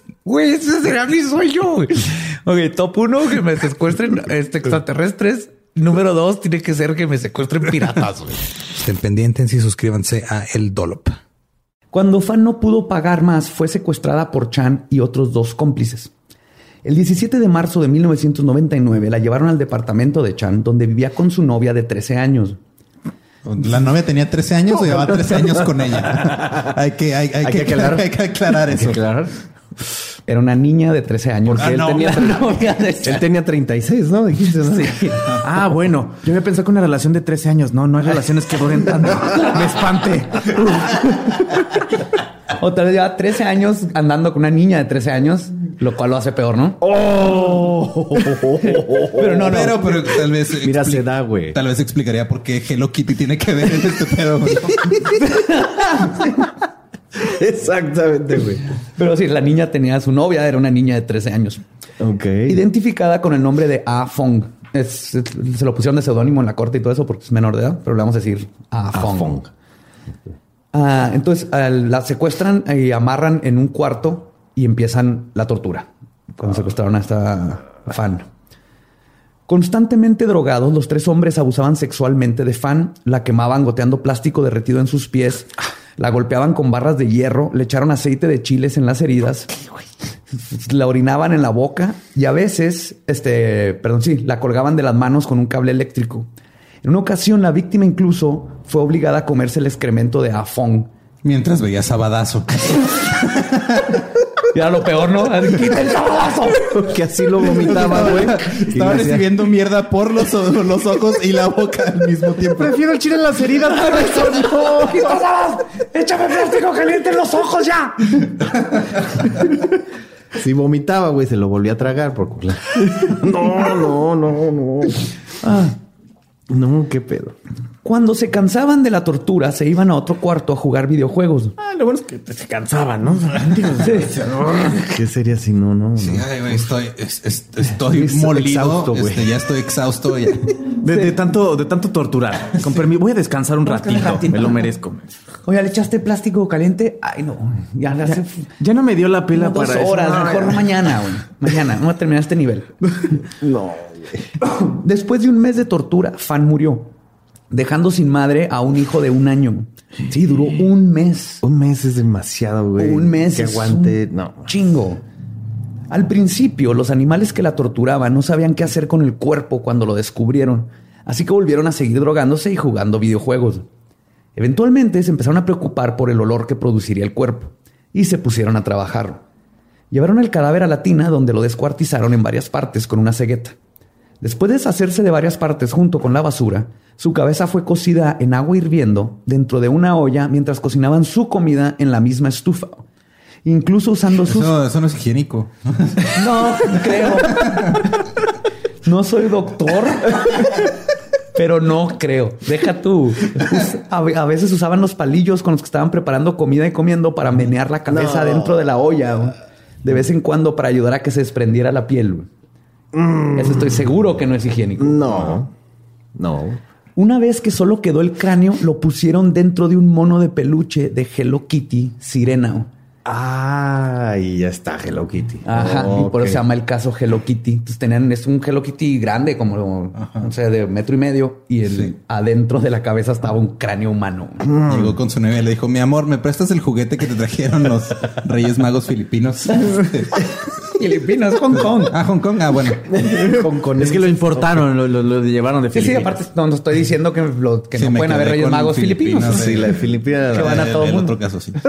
Güey, ese será mi sueño. güey. Ok, top uno, que me secuestren este, extraterrestres. Número dos, tiene que ser que me secuestren piratas. güey. Estén pendientes y suscríbanse a El Dollop. Cuando Fan no pudo pagar más, fue secuestrada por Chan y otros dos cómplices. El 17 de marzo de 1999 la llevaron al departamento de Chan, donde vivía con su novia de 13 años. La novia tenía 13 años o llevaba [LAUGHS] 13 años con ella. Hay que, hay, hay Hay que, que aclarar. hay que aclarar eso. Claro. Era una niña de 13 años. Ah, él no. tenía [LAUGHS] Él tenía 36, ¿no? Dijiste, ¿no? Ah, bueno. Yo había pensado que una relación de 13 años. No, no hay relaciones que duren tanto. Me espante. O tal vez lleva 13 años andando con una niña de 13 años, lo cual lo hace peor, ¿no? Pero no, no. Pero, pero tal vez. Mira, se da, güey. Tal vez explicaría por qué Hello Kitty tiene que ver en este pedo. güey. [LAUGHS] [LAUGHS] Exactamente, güey. Pero sí, la niña tenía su novia, era una niña de 13 años. Ok. Identificada con el nombre de A Fong. Es- es- se lo pusieron de seudónimo en la corte y todo eso porque es menor de edad, pero le vamos a decir A Fong. Fong. Ah, entonces la secuestran y amarran en un cuarto y empiezan la tortura. Cuando secuestraron a esta fan. Constantemente drogados, los tres hombres abusaban sexualmente de Fan, la quemaban goteando plástico derretido en sus pies, la golpeaban con barras de hierro, le echaron aceite de chiles en las heridas, la orinaban en la boca y a veces, este, perdón, sí, la colgaban de las manos con un cable eléctrico. En una ocasión, la víctima incluso fue obligada a comerse el excremento de Afong, Mientras veía Sabadazo. [LAUGHS] Y era lo peor, ¿no? ¡Quita el sabadazo! [LAUGHS] que así lo vomitaba, güey. Estaba recibiendo mierda por los, los ojos y la boca al mismo tiempo. Prefiero el chile en las heridas. por eso [LAUGHS] no. ¡Quita el sabadazo! ¡Échame plástico caliente en los ojos ya! [LAUGHS] Sí vomitaba, güey, se lo volvía a tragar por. No, no, no, no. Ah, no, qué pedo. Cuando se cansaban de la tortura, se iban a otro cuarto a jugar videojuegos. Ah, lo bueno es que se cansaban, [LAUGHS] ¿no? ¿Qué sería si no, no? Sí, no? ay, güey, estoy, es- es- [LAUGHS] estoy Es molido. exhausto, güey. este, ya estoy exhausto. ya. [LAUGHS] De, de tanto, de tanto torturar. Con permiso, voy a descansar un ratito. Me lo merezco. Oye, ¿le echaste plástico caliente? Ay, no. Ya le hace Ya no me dio la dos para eso. horas. No, mejor ya. mañana, güey. Mañana. Vamos a terminar este nivel. No. Después de un mes de tortura, Fan murió, dejando sin madre a un hijo de un año. Sí, duró un mes. Un mes es demasiado, güey. Un mes. Que es aguante. un No. Chingo. Al principio, los animales que la torturaban no sabían qué hacer con el cuerpo cuando lo descubrieron, así que volvieron a seguir drogándose y jugando videojuegos. Eventualmente se empezaron a preocupar por el olor que produciría el cuerpo y se pusieron a trabajar. Llevaron el cadáver a la tina donde lo descuartizaron en varias partes con una cegueta. Después de deshacerse de varias partes junto con la basura, su cabeza fue cocida en agua hirviendo dentro de una olla mientras cocinaban su comida en la misma estufa. Incluso usando sus... Eso, eso no es higiénico. [LAUGHS] No, creo. No soy doctor, pero no creo. Deja tú. A, veces usaban los palillos con los que estaban preparando comida y comiendo para menear la cabeza No. dentro de la olla. De vez en cuando para ayudar a que se desprendiera la piel. güey. Eso estoy seguro que no es higiénico. No. No. Una vez que solo quedó el cráneo, lo pusieron dentro de un mono de peluche de Hello Kitty Sirena. Ah, y ya está Hello Kitty. Ajá, y por eso se llama el caso Hello Kitty. Entonces tenían, es un Hello Kitty grande, como, no sé, de metro y medio, y el, Sí. adentro de la cabeza estaba un cráneo humano. Llegó con su novia y le dijo, mi amor, ¿me prestas el juguete que te trajeron los Reyes Magos filipinos? [LAUGHS] Filipinas, Hong Kong. ah, Hong Kong. Ah, bueno. [LAUGHS] Hong Kong. Es que lo importaron, lo, lo- lo llevaron de Sí, sí, Filipinas. aparte no, no estoy diciendo que, lo- que Sí, no pueden haber Reyes Magos filipinos. Filipinos, Sí, la de Filipinas. Que van a todo el mundo. otro caso, sí. [LAUGHS]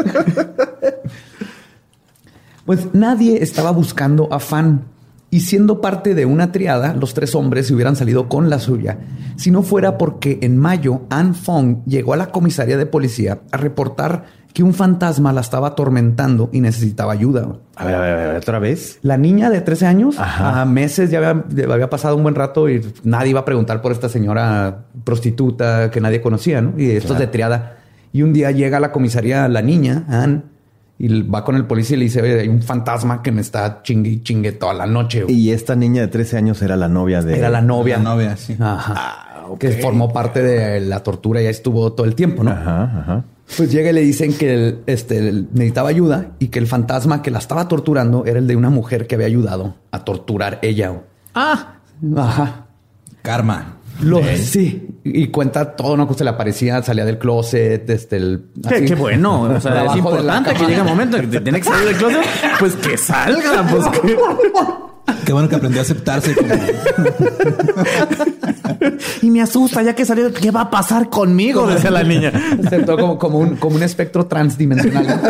Pues nadie estaba buscando a Fan. Y siendo parte de una triada, los tres hombres se hubieran salido con la suya, si no fuera porque en mayo Ann Fong llegó a la comisaría de policía a reportar que un fantasma la estaba atormentando y necesitaba ayuda. A ver, a ver, a ver, otra vez. La niña de 13 años, Ajá. a meses ya había, ya había pasado un buen rato y nadie iba a preguntar por esta señora prostituta que nadie conocía, ¿no? Y esto es de triada. Y un día llega a la comisaría la niña, Ann, y va con el policía y le dice, "Oye, hay un fantasma que me está chingue y chingue toda la noche. güey". Y esta niña de 13 años era la novia de... Era la novia. La novia, sí. Ajá. Ah. Que formó parte de la tortura y estuvo todo el tiempo, ¿no? Ajá, ajá. Pues llega y le dicen que el- este, el- necesitaba ayuda y que el fantasma que la estaba torturando era el de una mujer que había ayudado a torturar ella. Ah, Ajá. Karma. Lo, sí. Y cuenta todo, ¿no? Que se le aparecía, salía del closet, este, el... qué, así, qué bueno. O sea, es importante que llegue el momento que te tiene que salir del closet. Pues que salga. Pues que... [LAUGHS] Qué bueno que aprendió a aceptarse. como- [LAUGHS] Y me asusta ya que salió. ¿Qué va a pasar conmigo? Decía la [LAUGHS] niña. Aceptó como, como, un, como un espectro transdimensional.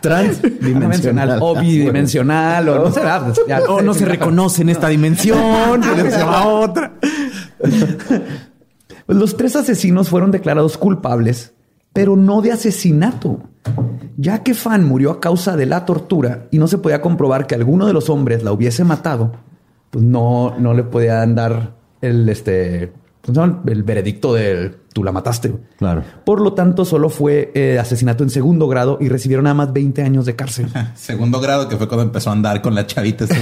Transdimensional. O bidimensional. O no sé. ah, pues, ya. O no se reconoce en esta dimensión. [LAUGHS] se va a otra. Pues los tres asesinos fueron declarados culpables, pero no de asesinato. Ya que Fan murió a causa de la tortura y no se podía comprobar que alguno de los hombres la hubiese matado, pues no, no le podían dar el, este, el veredicto de tú la mataste. Claro. Por lo tanto, solo fue eh, asesinato en segundo grado y recibieron nada más 20 años de cárcel. [LAUGHS] Segundo grado, que fue cuando empezó a andar con la chavita. [LAUGHS]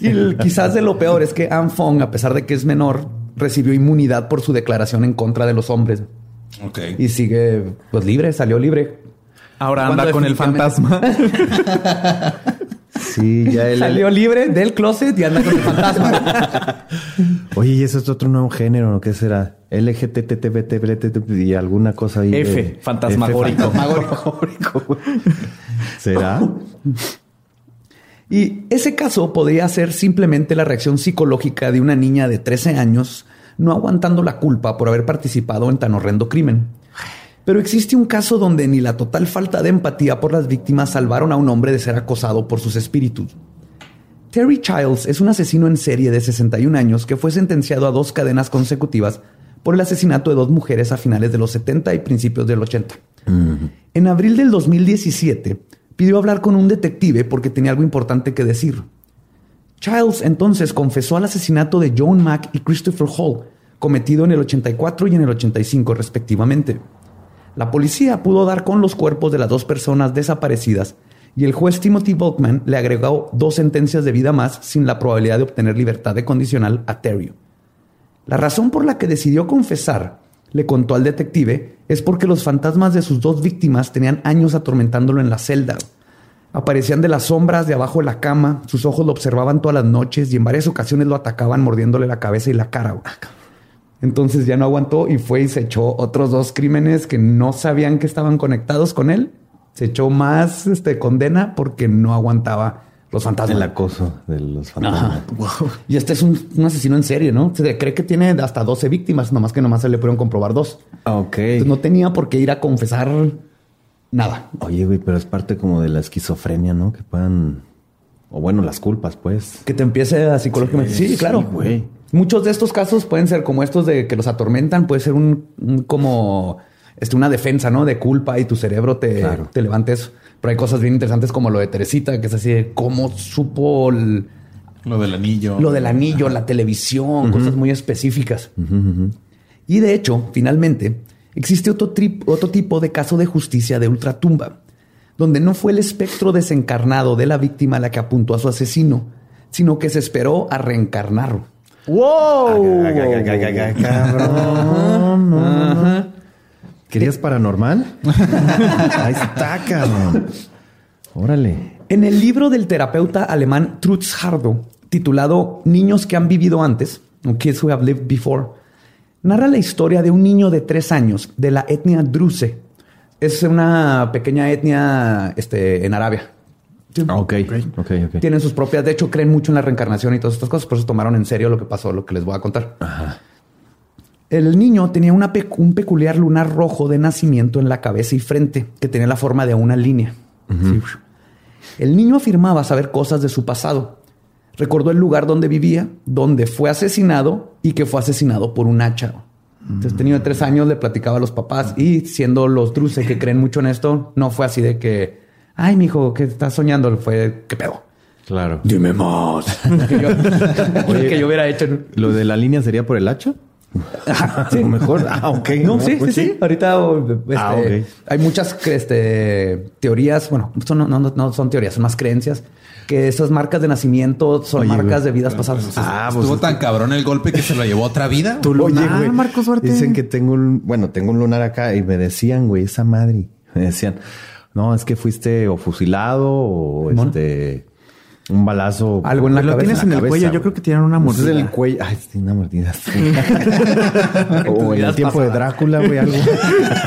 Y el- quizás de lo peor es que Anne Fong, a pesar de que es menor, recibió inmunidad por su declaración en contra de los hombres. Ok. Y sigue pues libre, salió libre. Ahora anda con el fantasma. [LAUGHS] Sí, ya él... Salió libre del closet y anda con el fantasma. [LAUGHS] Oye, y eso es otro nuevo género, ¿no? ¿Qué será? LGTTBT y alguna cosa ahí. F, fantasmagórico. Fantasmagórico. [LAUGHS] ¿Será? Y ese caso podría ser simplemente la reacción psicológica de una niña de 13 años no aguantando la culpa por haber participado en tan horrendo crimen. Pero existe un caso donde ni la total falta de empatía por las víctimas salvaron a un hombre de ser acosado por sus espíritus. Terry Childs es un asesino en serie de 61 años que fue sentenciado a dos cadenas consecutivas por el asesinato de dos mujeres a finales de los 70 y principios del 80. En abril del 2017 pidió hablar con un detective porque tenía algo importante que decir. Childs entonces confesó al asesinato de Joan Mack y Christopher Hall, cometido en el 84 y en el 85 respectivamente. La policía pudo dar con los cuerpos de las dos personas desaparecidas y el juez Timothy Volkman le agregó dos sentencias de vida más sin la probabilidad de obtener libertad de condicional a Terry. La razón por la que decidió confesar, le contó al detective, es porque los fantasmas de sus dos víctimas tenían años atormentándolo en la celda. Aparecían de las sombras de abajo de la cama, sus ojos lo observaban todas las noches y en varias ocasiones lo atacaban mordiéndole la cabeza y la cara. Entonces ya no aguantó y fue y se echó otros dos crímenes que no sabían que estaban conectados con él. Se echó más este, condena porque no aguantaba los fantasmas. El acoso de los fantasmas. Y este es un, asesino en serie, ¿no? Se cree que tiene hasta 12 víctimas, nomás que nomás se le pudieron comprobar dos. Ah, ok. Entonces no tenía por qué ir a confesar nada. Oye, güey, pero es parte como de la esquizofrenia, ¿no? Que puedan... O bueno, las culpas, pues. Que te empiece a psicológicamente. Sí, claro. güey. Muchos de estos casos pueden ser como estos de que los atormentan, puede ser un, un como este, una defensa, ¿no? De culpa y tu cerebro te, te levanta eso. Pero hay cosas bien interesantes como lo de Teresita, que es así de cómo supo lo del anillo. Lo del anillo, la televisión, cosas muy específicas. Y de hecho, finalmente, existe otro, otro tipo de caso de justicia de ultratumba, donde no fue el espectro desencarnado de la víctima la que apuntó a su asesino, sino que se esperó a reencarnarlo. ¡Wow! Cabrón. ¿Querías paranormal? [LAUGHS] Ahí está, cabrón. Órale. En el libro del terapeuta alemán Trutz Hardo, titulado Niños que han vivido antes, o Kids Who Have Lived Before, narra la historia de un niño de tres años de la etnia Druze. Es una pequeña etnia este, en Arabia. Ah, ok, ok, ok. Tienen sus propias, de hecho, creen mucho en la reencarnación y todas estas cosas, por eso tomaron en serio lo que pasó, lo que les voy a contar. Ajá. El niño tenía un peculiar lunar rojo de nacimiento en la cabeza y frente, que tenía la forma de una línea. El niño afirmaba saber cosas de su pasado. Recordó el lugar donde vivía, donde fue asesinado y que fue asesinado por un hacha. Entonces, tenía tres años, le platicaba a los papás y siendo los druses que creen mucho en esto, no fue así de que, ay, mi hijo, ¿qué estás soñando? Fue, ¿qué pedo? Claro. Dime más. [LAUGHS] que, yo, que yo hubiera hecho. ¿Lo de la línea sería por el hacha? sí. [LAUGHS] mejor. Ah, ok. No, sí, pues sí, sí, Ahorita este, ah, hay muchas este, teorías. Bueno, no, no, no, son teorías, son más creencias. Que esas marcas de nacimiento son marcas de vidas pasadas. Ah, pues estuvo tan cabrón el golpe que se lo llevó otra vida. [LAUGHS] Tu lunar, Oye, Marco Suerte. Dicen que tengo un, bueno, tengo un lunar acá y me decían, güey, esa madre. [LAUGHS] Me decían, no, es que fuiste o fusilado o este un balazo. Algo en la Lo tienes en, el cuello. Yo creo que tienen una mordida. en el cuello. Ay, tiene una mordida. o en [LAUGHS] el tiempo de Drácula, güey, algo.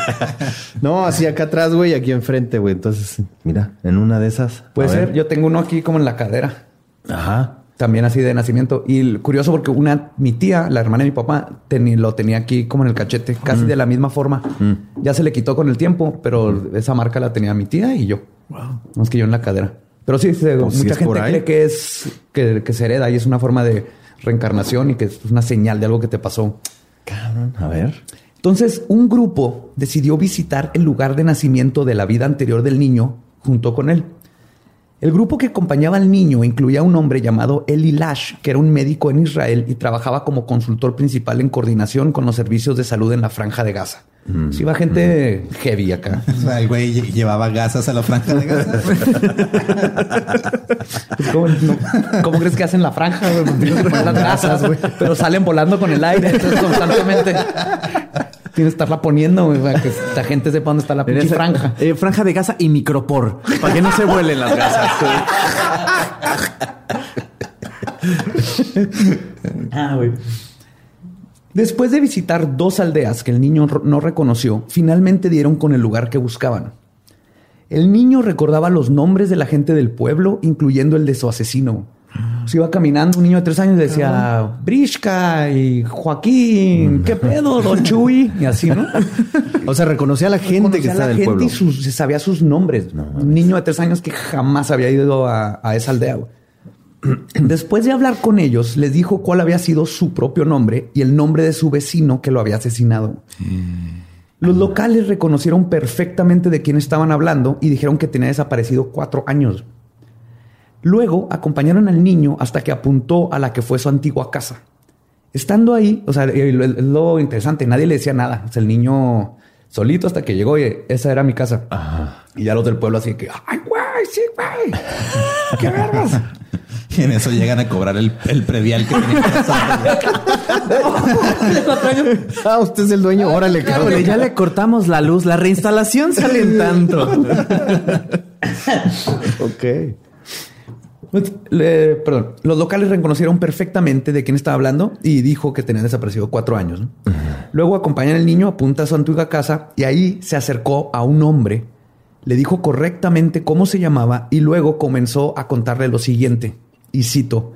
[LAUGHS] no, así acá atrás, güey, aquí enfrente, güey. Entonces, mira, en una de esas. Puede ser. Yo tengo uno aquí como en la cadera. Ajá. También así de nacimiento. Y curioso porque una, mi tía, la hermana de mi papá, lo tenía aquí como en el cachete, casi de la misma forma. Ya se le quitó con el tiempo, pero esa marca la tenía mi tía y yo. Wow. Más que yo en la cadera. Pero sí, mucha gente cree que es que, se hereda y es una forma de reencarnación y que es una señal de algo que te pasó. Cabrón, a ver. Entonces, un grupo decidió visitar el lugar de nacimiento de la vida anterior del niño junto con él. El grupo que acompañaba al niño incluía a un hombre llamado Eli Lash, que era un médico en Israel y trabajaba como consultor principal en coordinación con los servicios de salud en la franja de Gaza. Mm. Sí, va gente heavy acá. [LAUGHS] el güey llevaba gasas a la franja de Gaza. [LAUGHS] Pues, ¿cómo, crees que hacen la franja? las [LAUGHS] gasas, güey. Pero salen volando con el aire. Entonces, constantemente tienes que estarla poniendo para que la gente sepa dónde está la pinche franja. Eh, franja de gasa y micropor. Para que no se vuelen las gasas. [LAUGHS] ah, güey. Después de visitar dos aldeas que el niño no reconoció, finalmente dieron con el lugar que buscaban. El niño recordaba los nombres de la gente del pueblo, incluyendo el de su asesino. Se iba caminando un niño de tres años y decía Brishka y Joaquín, ¿qué pedo, Don Chuy? Y así, ¿no? O sea, reconocía a la gente que está del pueblo. y sus- se sabía sus nombres. un niño de tres años que jamás había ido a, a esa aldea. [CLEARS THROAT] Después de hablar con ellos, les dijo cuál había sido su propio nombre y el nombre de su vecino que lo había asesinado. Los locales reconocieron perfectamente de quién estaban hablando y dijeron que tenía desaparecido cuatro años. Luego acompañaron al niño hasta que apuntó a la que fue su antigua casa. Estando ahí, o sea, lo, es lo interesante, nadie le decía nada. O sea, el niño solito hasta que llegó y esa era mi casa. Y ya los del pueblo así que, ay, güey, sí, güey. [LAUGHS] ¿Qué vergas? Y en eso llegan a cobrar el, el predial que tenía que pasar. [LAUGHS] Ah, usted es el dueño. Órale, cabrón. Ya le cortamos la luz. La reinstalación sale en tanto. [LAUGHS] Ok. Pues, perdón, los locales reconocieron perfectamente de quién estaba hablando y dijo que tenía desaparecido cuatro años. ¿no? Luego acompañan al niño, apunta a su antigua casa y ahí se acercó a un hombre, le dijo correctamente cómo se llamaba y luego comenzó a contarle lo siguiente. Y cito,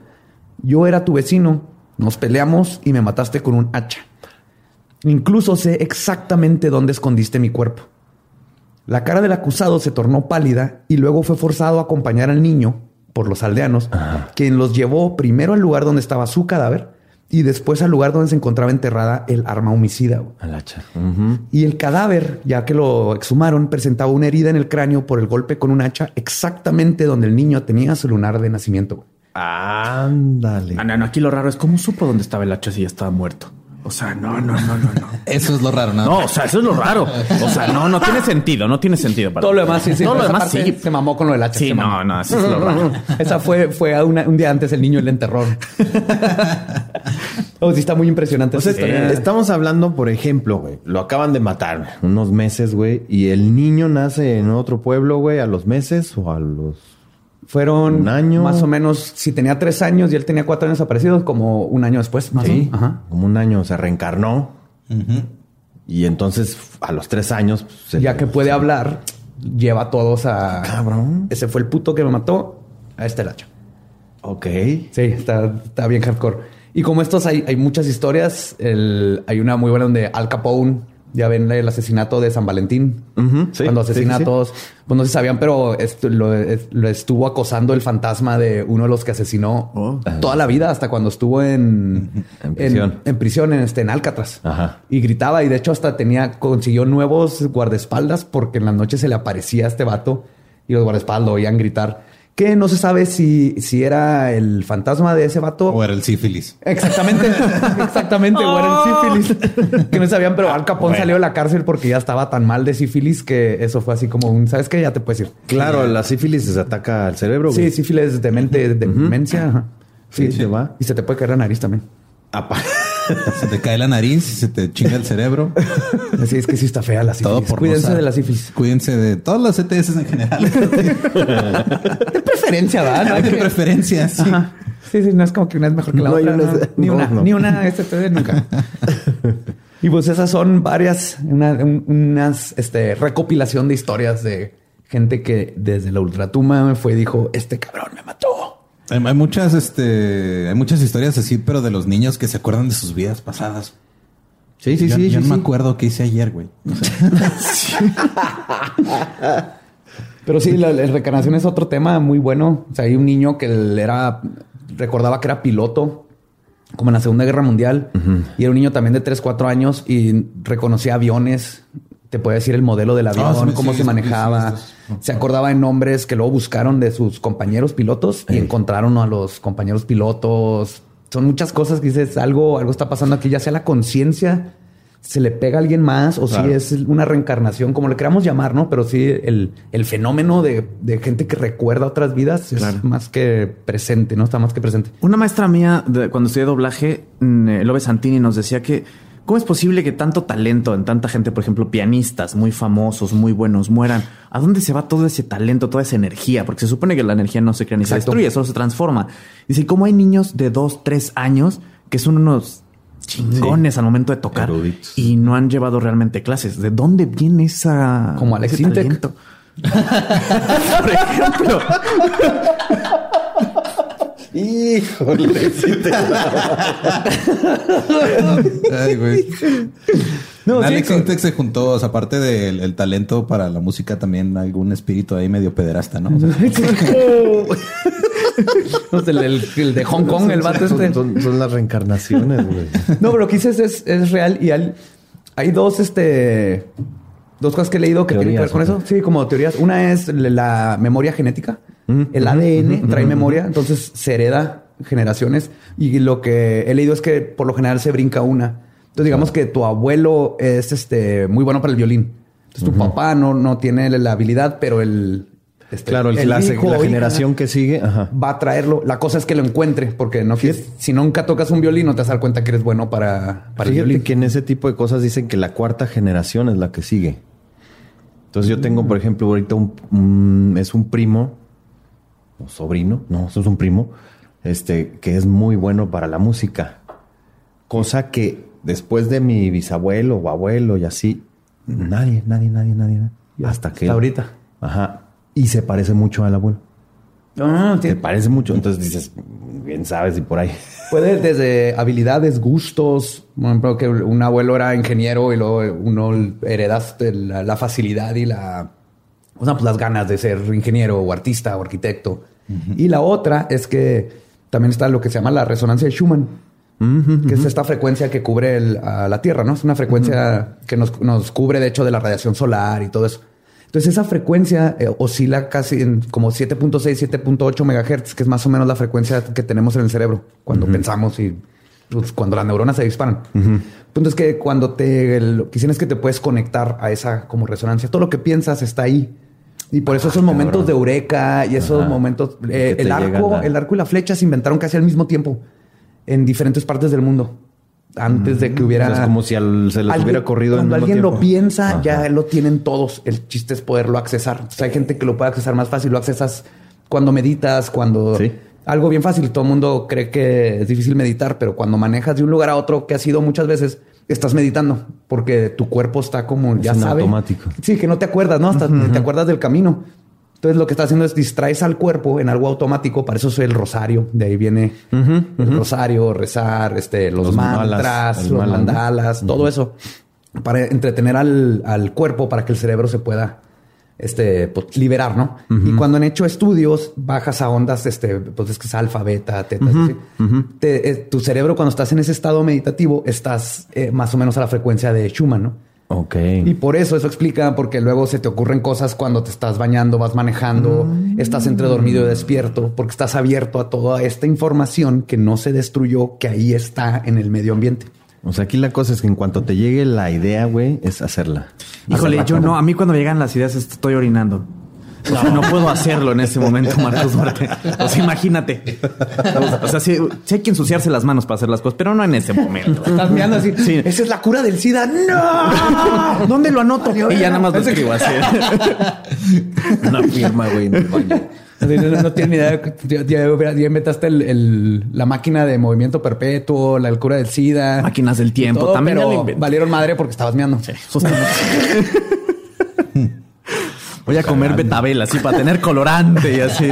yo era tu vecino, nos peleamos y me mataste con un hacha. Incluso sé exactamente dónde escondiste mi cuerpo. La cara del acusado se tornó pálida y luego fue forzado a acompañar al niño por los aldeanos, quien los llevó primero al lugar donde estaba su cadáver y después al lugar donde se encontraba enterrada el arma homicida. Al hacha. Y el cadáver, ya que lo exhumaron, presentaba una herida en el cráneo por el golpe con un hacha exactamente donde el niño tenía su lunar de nacimiento. Ándale. Ah, no, no, aquí lo raro es cómo supo dónde estaba el hacha si ya estaba muerto. O sea, no, no, no, no, no. [LAUGHS] Eso es lo raro, ¿no? No, o sea, eso es lo raro. O sea, no, no tiene sentido, no tiene sentido para Todo lo demás, sí, sí. Todo lo demás sí. Se mamó con lo del hacha. Sí, no, no, eso es lo raro. [LAUGHS] Esa fue, fue una- un día antes el niño y le enterró. [LAUGHS] oh, sí, está muy impresionante. O sea, esa historia. estamos hablando, por ejemplo, güey, lo acaban de matar güey, unos meses, güey, y el niño nace en otro pueblo, güey, a los meses o a los... Fueron Un año. más o menos, si tenía tres años y él tenía cuatro años desaparecidos, como un año después, más o Sí. Ajá. como un año se reencarnó y entonces a los tres años... pues, se Ya que puede hablar, lleva a todos a... Cabrón. Ese fue el puto que me mató, a este el hacha. Ok. Sí, está, está bien hardcore. Y como estos hay, hay muchas historias. El- hay una muy buena donde Al Capone, ya ven el asesinato de San Valentín. Sí, cuando asesina sí, sí. a todos. Pues no se sabían, pero lo, es- lo estuvo acosando el fantasma de uno de los que asesinó Oh. toda la vida hasta cuando estuvo en, [LAUGHS] En prisión. En, prisión, en, este, en Alcatraz. Ajá. Y gritaba y de hecho hasta tenía, consiguió nuevos guardaespaldas porque en las noches se le aparecía a este vato y los guardaespaldas lo oían gritar. Que no se sabe si, si era el fantasma de ese vato O era el sífilis. Exactamente, [LAUGHS] exactamente, o era el sífilis. que no sabían, pero Al Capón salió de la cárcel porque ya estaba tan mal de sífilis que eso fue así como un, ¿sabes qué? Ya te puedes ir. Claro, la sífilis se ataca al cerebro, Sí, güey. sífilis de mente, de demencia. ajá. Sí, se va. Y se te puede caer la nariz también. Apa- Se te cae la nariz, se te chinga el cerebro. Así es que sí está fea la sífilis. Todo por Cuídense de la sífilis. Cuídense de todas las ETS en general. De preferencia, ¿verdad? No hay de que- preferencia, sí. Ajá. Sí, sí, no es como que una es mejor que la No otra. una- no. Ni una, no. ni una, este, nunca. y pues esas son varias, una, un- unas este, recopilación de historias de gente que desde la ultratumba me fue y dijo, este cabrón me mató. Hay, hay muchas, este, hay muchas historias así, pero de los niños que se acuerdan de sus vidas pasadas. Sí, sí, yo sí. yo sí, no me acuerdo qué hice ayer, güey. O sea, [LAUGHS] Pero sí, la, la reencarnación es otro tema muy bueno. O sea, hay un niño que era, recordaba que era piloto, como en la Segunda Guerra Mundial, y era un niño también de 3, 4 años y reconocía aviones. Te puede decir el modelo del avión, Ah, sí, cómo sí, se sí, manejaba. Se acordaba de nombres que luego buscaron de sus compañeros pilotos y encontraron a los compañeros pilotos. Son muchas cosas que dices, algo, algo está pasando aquí, ya sea la conciencia se le pega a alguien más o Claro. si es una reencarnación, como le queramos llamar, ¿no? Pero sí, el, el fenómeno de, de gente que recuerda otras vidas Claro. es más que presente, ¿no? Está más que presente. Una maestra mía, de- cuando estudié doblaje, mm, eh, Lobe Santini, nos decía que cómo es posible que tanto talento en tanta gente, por ejemplo, pianistas muy famosos, muy buenos, mueran. ¿A dónde se va todo ese talento, toda esa energía? Porque se supone que la energía no se crea ni se destruye, solo se transforma. Dice, ¿cómo hay niños de dos, tres años que son unos chingones al momento de tocar Eruditos. y no han llevado realmente clases? ¿De dónde viene esa Como Alex ese talento? [LAUGHS] por ejemplo. [LAUGHS] Híjole, sí te [LAUGHS] Ay, güey. No, sí, Alex con- Intec se juntó, o sea, aparte del el talento para la música, también algún espíritu ahí medio pederasta, ¿no? O sea, [LAUGHS] No el, el- el de Hong Kong, el vato son, este. son- son las reencarnaciones, güey. No, pero lo que dices es, es real y hay, hay dos, este, dos cosas que he leído que tienen que ver con ¿o eso. Sí, como teorías. Una es la memoria genética. Mm, El ADN trae memoria, entonces se hereda generaciones. Y lo que he leído es que por lo general se brinca una. Entonces digamos que tu abuelo es este muy bueno para el violín. Entonces tu papá no, no tiene la habilidad, pero el... este, Claro, el- la, hijo la o hija generación que sigue, ajá. va a traerlo. La cosa es que lo encuentre, porque no quieres, si nunca tocas un violín, no te vas a dar cuenta que eres bueno para, para el violín. que en ese tipo de cosas dicen que la cuarta generación es la que sigue. Entonces yo tengo, por ejemplo, ahorita un, es un primo, o sobrino, no, eso es un primo, este, que es muy bueno para la música. Cosa que después de mi bisabuelo o abuelo y así, nadie, nadie, nadie, nadie. nadie. Hasta que... Hasta ahorita. Ajá. Y se parece mucho al abuelo. Ah, sí. Se parece mucho. Entonces dices, bien sabes y por ahí. Puede desde habilidades, gustos. Por ejemplo, que un abuelo era ingeniero y luego uno heredaste la, la facilidad y la, o sea, pues las ganas de ser ingeniero o artista o arquitecto. Y la otra es que también está lo que se llama la resonancia de Schumann, que es esta frecuencia que cubre el- a la Tierra, ¿no? Es una frecuencia que nos, nos cubre, de hecho, de la radiación solar y todo eso. Entonces, esa frecuencia eh, oscila casi en como 7.6, 7.8 megahertz, que es más o menos la frecuencia que tenemos en el cerebro cuando pensamos y pues, cuando las neuronas se disparan. El punto es que cuando te lo que dicen es que te puedes conectar a esa como resonancia. Todo lo que piensas está ahí. Y por eso esos momentos de eureka y esos Ajá. momentos, eh, el arco, la- el arco y la flecha se inventaron casi al mismo tiempo en diferentes partes del mundo. Antes de que hubiera. O sea, es como si al- se les Alguien- hubiera corrido al Cuando mismo alguien lo piensa, Ajá. ya lo tienen todos. El chiste es poderlo accesar. O sea, hay gente que lo puede accesar más fácil. Lo accesas cuando meditas, cuando. Sí. Algo bien fácil. Todo el mundo cree que es difícil meditar, pero cuando manejas de un lugar a otro, que ha sido muchas veces, estás meditando porque tu cuerpo está como ya sabe. automático. Sí, que no te acuerdas, ¿no? Hasta te acuerdas del camino. Entonces lo que está haciendo es distraes al cuerpo en algo automático. Para eso es el rosario. De ahí viene el rosario, rezar, este, los, Los mantras, malas, los mandalas, todo eso. Para entretener al, al cuerpo para que el cerebro se pueda este, pues, liberar, ¿no? Y cuando han hecho estudios, bajas a ondas, este, pues es que es alfa, beta, teta. Te- eh, tu cerebro cuando estás en ese estado meditativo, estás eh, más o menos a la frecuencia de Schumann, ¿no? Ok. Y por eso eso explica, porque luego se te ocurren cosas cuando te estás bañando, vas manejando, estás entre dormido y despierto, porque estás abierto a toda esta información que no se destruyó, que ahí está en el medio ambiente. O sea, aquí la cosa es que en cuanto te llegue la idea, güey, es hacerla. Híjole, yo no. A mí cuando me llegan las ideas estoy orinando. O sea, no puedo hacerlo en ese momento, Marcos Duarte. O sea, imagínate. O sea, sí, sí hay que ensuciarse las manos para hacer las cosas, pero no en ese momento. Estás mirando así, Sí. esa es la cura del SIDA. ¡No! ¿Dónde lo anoto? Y ya nada más lo escribo así. Una firma, güey, en el baño. No, no tienes ni idea. Ya, ya- ya inventaste el- el- la máquina de movimiento perpetuo, la cura del SIDA. Máquinas del tiempo, también pero valieron madre porque estabas meando. [LAUGHS] Voy a comer betabel así para tener colorante y así.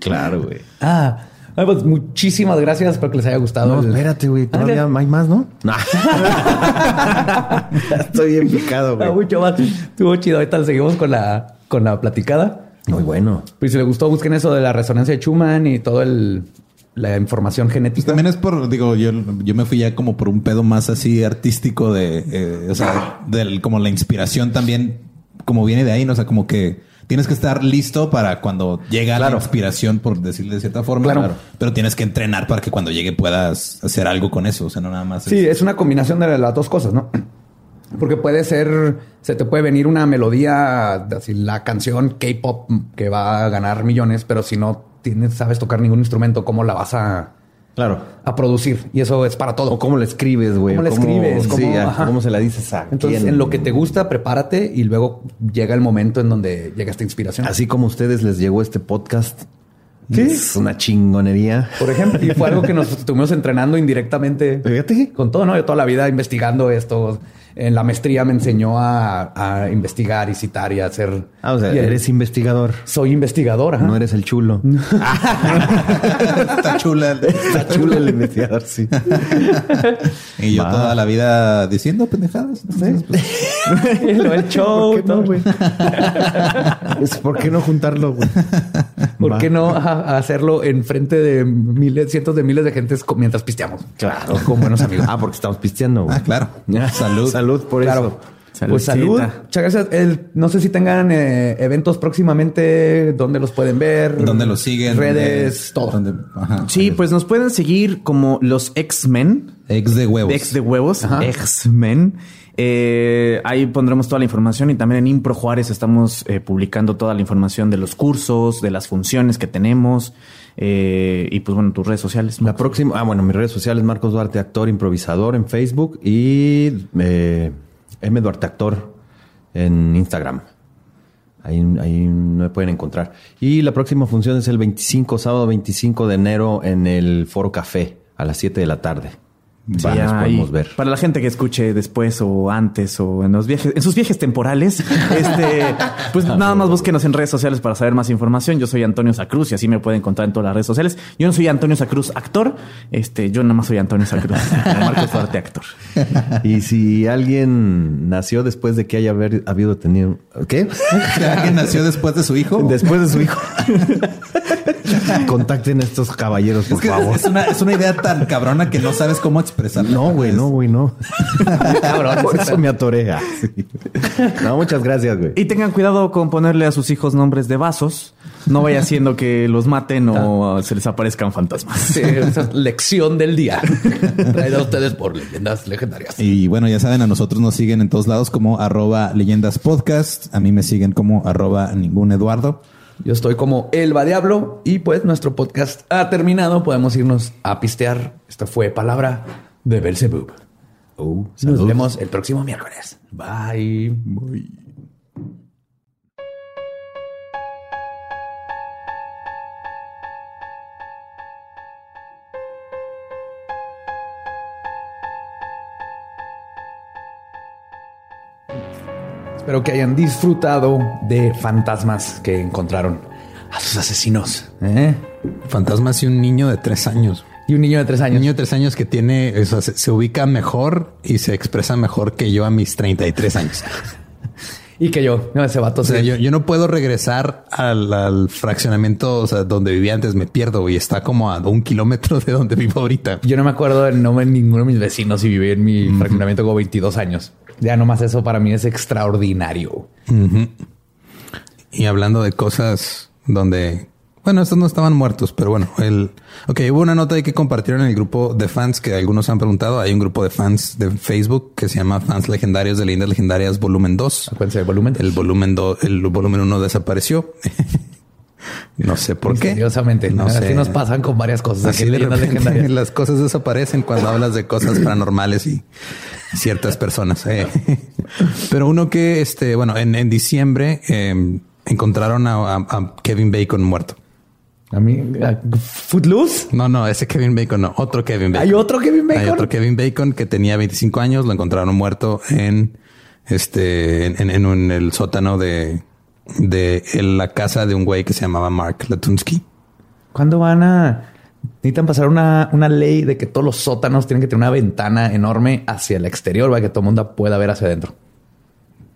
Claro, güey. Ah, pues muchísimas gracias. Espero que les haya gustado. No, el- espérate, güey. Todavía Ah, hay más, ¿no? [LAUGHS] No. [LAUGHS] Estoy bien picado, Ah, güey. mucho más. Estuvo chido. Ahorita seguimos con la, con la platicada. Muy bueno. Pues si les gustó, busquen eso de la resonancia de Schumann y todo el la información Pues genética. también es por, digo, yo, yo me fui ya como por un pedo más así artístico de, eh, o sea, del, como la inspiración también, como viene de ahí, ¿no? O sea, como que tienes que estar listo para cuando llega la inspiración, por decirlo de cierta forma. Claro. Pero tienes que entrenar para que cuando llegue puedas hacer algo con eso. O sea, no nada más. Sí, es una combinación de las dos cosas, ¿no? Porque puede ser, se te puede venir una melodía, así la canción K-pop que va a ganar millones, pero si no tienes, sabes tocar ningún instrumento, ¿cómo la vas a, Claro. a producir? Y eso es para todo. O cómo le escribes, güey. ¿Cómo le escribes? Sí, ¿Cómo- ajá. cómo se la dices a Entonces, quién? en lo que te gusta, prepárate y luego llega el momento en donde llega esta inspiración. Así como a ustedes les llegó este podcast, Sí. Es una chingonería. Por ejemplo, y fue algo que nos estuvimos entrenando indirectamente. Fíjate. Con todo, ¿no? Yo toda la vida investigando esto. En la maestría me enseñó a, a investigar y citar y a hacer. Ah, o sea, y eres investigador. Soy investigador, ajá. No eres el chulo. [LAUGHS] Está chula. Está chulo el investigador, sí. [LAUGHS] Y yo Va. toda la vida diciendo pendejadas. Entonces, pues, [LAUGHS] Lo del show, ¿Por qué no, güey? ¿Por qué no juntarlo, güey? ¿Por Va. qué no hacerlo en frente de miles, cientos de miles de gentes mientras pisteamos? Claro. Con buenos amigos. Ah, porque estamos pisteando, güey. ah, claro. Salud. Salud por Claro. eso. Pues salud. Saludcita. Muchas gracias. El- no sé si tengan eh, eventos próximamente, dónde los pueden ver, ¿Dónde los siguen? redes, Eh, todo. Sí, pues nos pueden seguir como los X-Men. Ex de huevos. Ex de huevos. X-Men. Eh, ahí pondremos toda la información y también en Impro Juárez estamos eh, publicando toda la información de los cursos, de las funciones que tenemos eh, y pues bueno, tus redes sociales. La Marcos. próxima, ah, bueno, mis redes sociales, Marcos Duarte, actor improvisador en Facebook y eh, M Duarte Actor en Instagram. Ahí, ahí me pueden encontrar. Y la próxima función es el 25, sábado 25 de enero en el Foro Café a las 7 de la tarde. Sí, podemos ver. Para la gente que escuche después o antes o en los viajes, en sus viajes temporales, [LAUGHS] este, pues nada más búsquenos en redes sociales para saber más información. Yo soy Antonio Sacruz y así me pueden encontrar en todas las redes sociales. Yo no soy Antonio Sacruz actor, este, yo nada más soy Antonio Sacruz, [LAUGHS] Marcos Duarte actor. Y si alguien nació después de que haya haber, habido tenido... ¿Qué? [LAUGHS] ¿Alguien nació después de su hijo? Después de su hijo. [LAUGHS] Contacten a estos caballeros, por Es que favor. es una, es una idea tan cabrona que no sabes cómo expresarla. No, güey, no, güey, no. [LAUGHS] Cabrón, Por eso me atorea. No, muchas gracias, güey. Y tengan cuidado con ponerle a sus hijos nombres de vasos. No vaya haciendo que los maten o se les aparezcan fantasmas. Sí, esa es lección del día. [LAUGHS] Traída a ustedes por leyendas legendarias. Y bueno, ya saben, a nosotros nos siguen en todos lados como arroba leyendas podcast. A mí me siguen como arroba ningún Eduardo. Yo estoy como Elba Diablo y pues nuestro podcast ha terminado. Podemos irnos a pistear. Esta fue palabra de Belzebub. Oh, Nos vemos el próximo miércoles. Bye. Espero que hayan disfrutado de fantasmas que encontraron a sus asesinos. ¿eh? Fantasmas y un niño de tres años. Y un niño de tres Un años. niño de tres años que tiene, o sea, se, se ubica mejor y se expresa mejor que yo a mis 33 años. Y que yo, no, ese vato O sea, se- yo, yo no puedo regresar al, al fraccionamiento, o sea, donde vivía antes, me pierdo y está como a un kilómetro de donde vivo ahorita. Yo no me acuerdo del nombre de ninguno de mis vecinos y viví en mi fraccionamiento como 22 años. Ya nomás eso para mí es extraordinario. Y hablando de cosas donde, bueno, estos no estaban muertos, pero bueno, el, ok, hubo una nota ahí que compartieron en el grupo de fans que algunos han preguntado. Hay un grupo de fans de Facebook que se llama Fans Legendarios de Leyendas Legendarias Volumen 2. Acuérdense del volumen. El volumen 2, el volumen 1 desapareció. [LAUGHS] no sé por qué. Misteriosamente. No Así sé. nos pasan con varias cosas. Así de repente las cosas desaparecen cuando hablas de cosas paranormales y ciertas personas. eh. [LAUGHS] Pero uno que, este, bueno, en, en diciembre eh, encontraron a, a- a Kevin Bacon muerto. A mí, a- Footloose. No, no, ese Kevin Bacon, no, otro Kevin Bacon. Hay otro Kevin Bacon. Hay otro Kevin Bacon que tenía 25 años, lo encontraron muerto en este, en, en un- el sótano de, de en la casa de un güey que se llamaba Mark Latunsky. ¿Cuándo van a necesitan pasar una, una ley de que todos los sótanos tienen que tener una ventana enorme hacia el exterior para que todo el mundo pueda ver hacia adentro?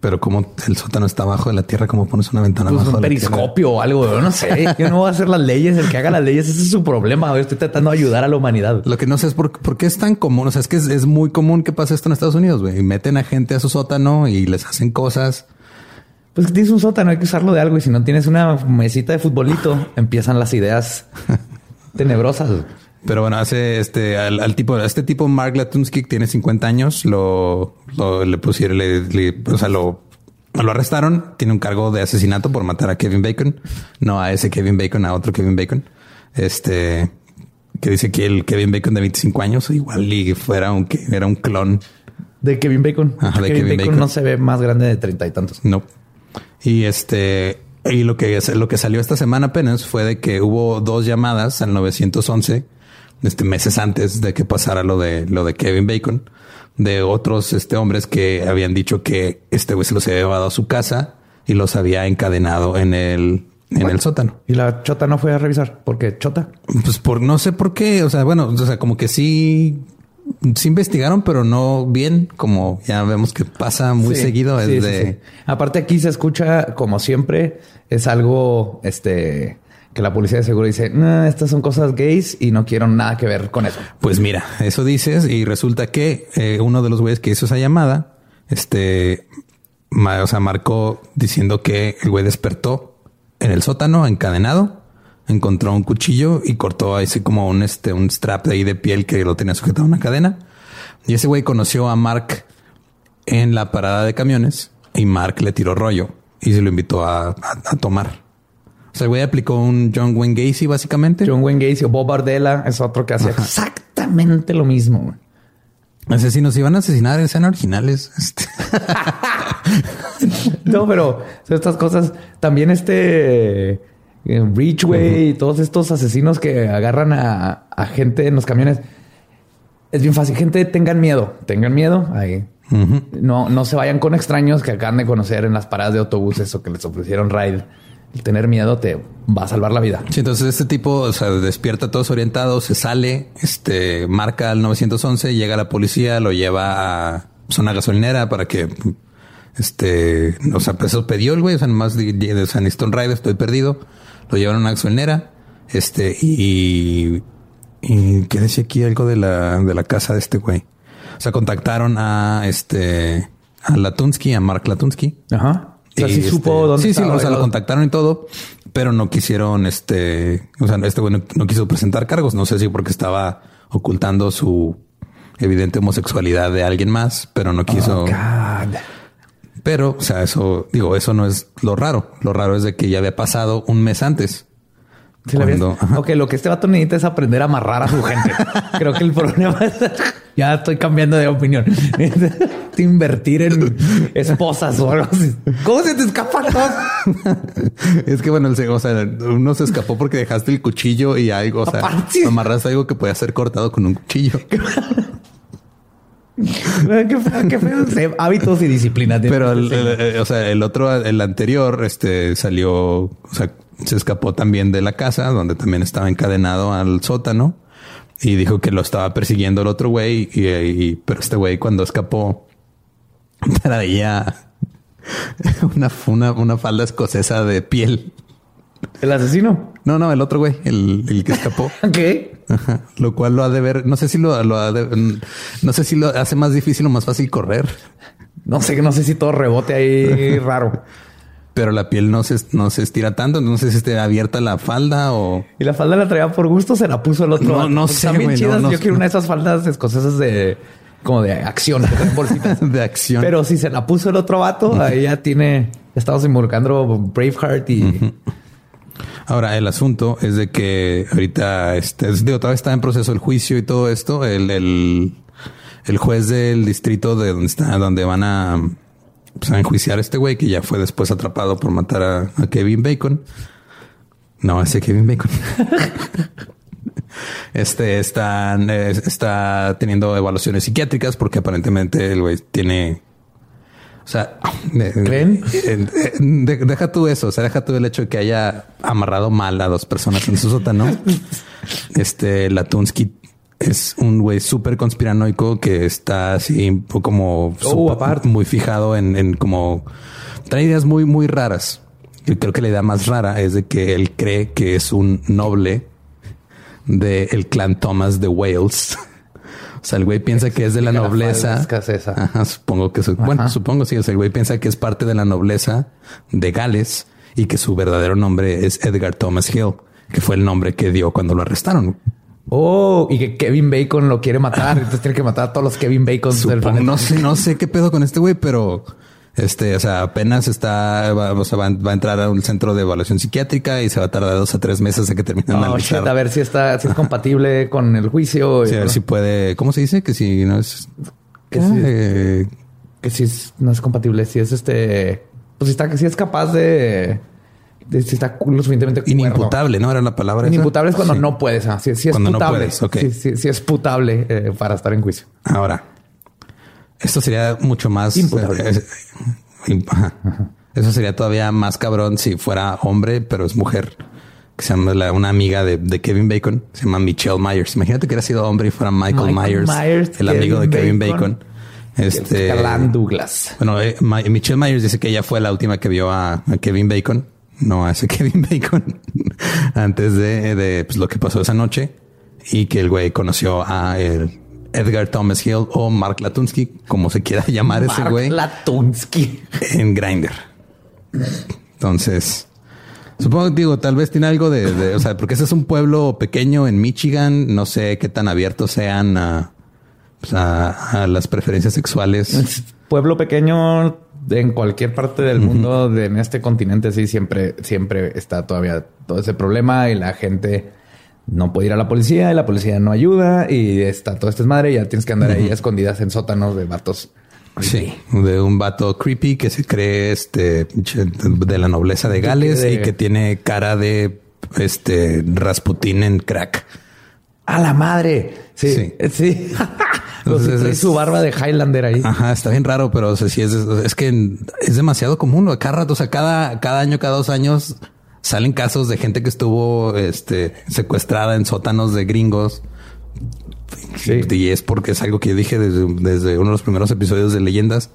Pero como el sótano está abajo de la tierra, ¿cómo pones una ventana Pues abajo un de la tierra? periscopio o algo. Yo no sé. Yo no voy a hacer las leyes. El que haga las leyes, ese es su problema. Yo estoy tratando de ayudar a la humanidad. Lo que no sé es por, por qué es tan común. O sea, es que es, es muy común que pase esto en Estados Unidos, güey. Meten a gente a su sótano y les hacen cosas. Pues que tienes un sótano, hay que usarlo de algo. Y si no tienes una mesita de futbolito, [LAUGHS] empiezan las ideas tenebrosas. Pero bueno, hace este al, al tipo, a este tipo Mark Latunsky que tiene 50 años, lo, lo- le pusieron, le, le- o sea, lo, lo arrestaron. Tiene un cargo de asesinato por matar a Kevin Bacon, no a ese Kevin Bacon, a otro Kevin Bacon. Este que dice que el Kevin Bacon de 25 años igual y fuera un que era un clon. De Kevin Bacon. Ajá, de Kevin, Kevin Bacon, Bacon. no se ve más grande de treinta y tantos. No. Y este, Y lo que, lo que salió esta semana apenas fue de que hubo dos llamadas al 911, este, meses antes de que pasara lo de, lo de Kevin Bacon, de otros este, hombres que habían dicho que este güey se los había llevado a su casa y los había encadenado en el, en el sótano. Y la chota no fue a revisar porque chota. Pues por no sé por qué. O sea, bueno, o sea, como que sí, sí investigaron, pero no bien, como ya vemos que pasa muy Sí, seguido. Es sí, sí, de sí. Aparte aquí se escucha como siempre, es algo este que la policía de seguro dice, "Nah, estas son cosas gays y no quiero nada que ver con eso. Pues mira, eso dices y resulta que eh, uno de los güeyes que hizo esa llamada, este, o sea, marcó diciendo que el güey despertó en el sótano encadenado, encontró un cuchillo y cortó así como un este un strap de ahí de piel que lo tenía sujetado a una cadena. Y ese güey conoció a Mark en la parada de camiones y Mark le tiró rollo y se lo invitó a- a tomar. O sea, el güey aplicó un John Wayne Gacy básicamente. John Wayne Gacy o Bob Bardella es otro que hacía exactamente lo mismo. güey. Asesinos iban a asesinar, sean originales. Este. [LAUGHS] No, pero estas cosas también este eh, Ridgeway y todos estos asesinos que agarran a, a gente en los camiones. Es bien fácil. Gente, tengan miedo. Tengan miedo. Ahí. No, no se vayan con extraños que acaban de conocer en las paradas de autobuses o que les ofrecieron ride. El tener miedo te va a salvar la vida. Sí, entonces este tipo, o sea, despierta todos orientados, se sale, este, marca al 911, llega la policía, lo lleva a zona gasolinera para que, este, o sea, pues eso pidió el güey, o sea, nomás de, de San Stone Ride, estoy perdido, lo llevaron a una gasolinera, este, y, y ¿qué decía aquí algo de la, de la casa de este güey? O sea, contactaron a, este, a Latunsky, a Mark Latunsky, Ajá. O sea, y, sí este, supo dónde Sí, sí, o sea, lo contactaron y todo, pero no quisieron, este, o sea, este güey no, quiso presentar cargos. No sé si porque estaba ocultando su evidente homosexualidad de alguien más, pero no quiso. Oh, God. pero, o sea, eso, digo, eso no es lo raro. Lo raro es de que ya había pasado un mes antes. Sí, Cuando- ajá. Ok, lo que este vato necesita es aprender a amarrar a su gente. [LAUGHS] Creo que el problema es... Ya estoy cambiando de opinión. [LAUGHS] Invertir en esposas o algo así. ¿Cómo se te escapa todo? [LAUGHS] es que bueno, o sea, uno se escapó porque dejaste el cuchillo y algo, o sea, Aparte. amarraste algo que podía ser cortado con un cuchillo. [LAUGHS] qué feo, qué feo. Hábitos y disciplinas. Pero el, el- el- o sea, el otro, el anterior, este salió, o sea, se escapó también de la casa donde también estaba encadenado al sótano y dijo que lo estaba persiguiendo el otro güey. Y, y- pero este güey, cuando escapó, [LAUGHS] traía [LAUGHS] una, una, una falda escocesa de piel. el asesino. No, no, el otro güey, el, el que escapó. [LAUGHS] ¿Qué? Ajá. Lo cual lo ha de ver, no sé si lo, lo ha de- no sé si lo hace más difícil o más fácil correr. No sé, no sé si todo rebote ahí raro. Pero la piel no se, no se estira tanto. No sé si esté abierta la falda o Y la falda la traía por gusto, se la puso el otro. No, no sé, güey, no, chidas. no Yo sé. quiero una de esas faldas escocesas de como de acción, de [LAUGHS] acción. Pero si se la puso el otro vato, ahí ya tiene. Estamos involucrando Braveheart y Ahora, el asunto es de que ahorita, este, es- digo, todavía está en proceso el juicio y todo esto. El, el, el juez del distrito de donde está, donde van a, pues, a enjuiciar a este güey que ya fue después atrapado por matar a, a Kevin Bacon. No, ese Kevin Bacon. [LAUGHS] Este están, está teniendo evaluaciones psiquiátricas porque aparentemente el güey tiene, o sea, ¿Creen? de- deja tú eso, o sea, deja tú el hecho de que haya amarrado mal a dos personas en su sótano. [LAUGHS] Este Latunsky es un güey súper conspiranoico que está así como súper- aparte. muy fijado en, en como trae ideas muy, muy raras. Yo creo que la idea más rara es de que él cree que es un noble del clan Thomas de Wales. [LAUGHS] O sea, el güey piensa que es de la nobleza. Ajá, supongo que su- bueno, supongo sí. O sea, el güey piensa que es parte de la nobleza de Gales y que su verdadero nombre es Edgar Thomas Hill, que fue el nombre que dio cuando lo arrestaron. Oh, y que Kevin Bacon lo quiere matar. [LAUGHS] Entonces tiene que matar a todos los Kevin Bacons del planeta. no sé, no sé qué pedo con este güey, pero este, o sea, apenas está, va, o sea, va, va a entrar a un centro de evaluación psiquiátrica y se va a tardar dos a tres meses a que termine Oh, analizar. shit, a ver si está, si es compatible [LAUGHS] con el juicio. Sí, a ver si puede, ¿cómo se dice? Que si no es, Que eh, que si es- no es compatible, si es este, pues si está, si es capaz de si está lo suficientemente cuerdo. Inimputable, ¿no? Era la palabra. esa? Inimputable es cuando Sí. no puedes. ah, es Cuando no puedes, ok. sí, sí, sí es putable eh, para estar en juicio. Ahora, esto sería mucho más Imputable. eh, eh. Eso sería todavía más cabrón si fuera hombre, pero es mujer. Que se llama la- una amiga de, de Kevin Bacon, se llama Michelle Myers. Imagínate que hubiera sido hombre y fuera Michael, Michael Myers, Myers, el amigo de Kevin Bacon. Bacon. Este, Galán Douglas. bueno, eh, Michelle Myers dice que ella fue la última que vio a, a Kevin Bacon, no ese [LAUGHS] Kevin Bacon, antes de, de, pues, lo que pasó esa noche y que el güey conoció a el Edgar Thomas Hill o Mark Latunsky, como se quiera [LAUGHS] llamar ese Mark güey, Latunsky. en Grinder. Entonces, supongo que digo, tal vez tiene algo de, de- o sea, porque ese es un pueblo pequeño en Michigan, no sé qué tan abiertos sean a, pues, a- a las preferencias sexuales. Pueblo pequeño en cualquier parte del mundo, de, en este continente, sí, siempre, siempre está todavía todo ese problema y la gente no puede ir a la policía y la policía no ayuda y está todo este madre y ya tienes que andar ahí escondidas en sótanos de vatos. Sí, de un vato creepy que se cree este de la nobleza de Gales de- y que tiene cara de este Rasputín en crack. ¡A la madre! Sí, Sí. sí. [LAUGHS] Entonces es- su barba de Highlander ahí. Ajá, está bien raro, pero o sea, sí es, es que es demasiado común. ¿no? Cada rato, o sea, cada, cada año, cada dos años salen casos de gente que estuvo este, secuestrada en sótanos de gringos. Sí. Y es porque es algo que yo dije desde, desde uno de los primeros episodios de leyendas.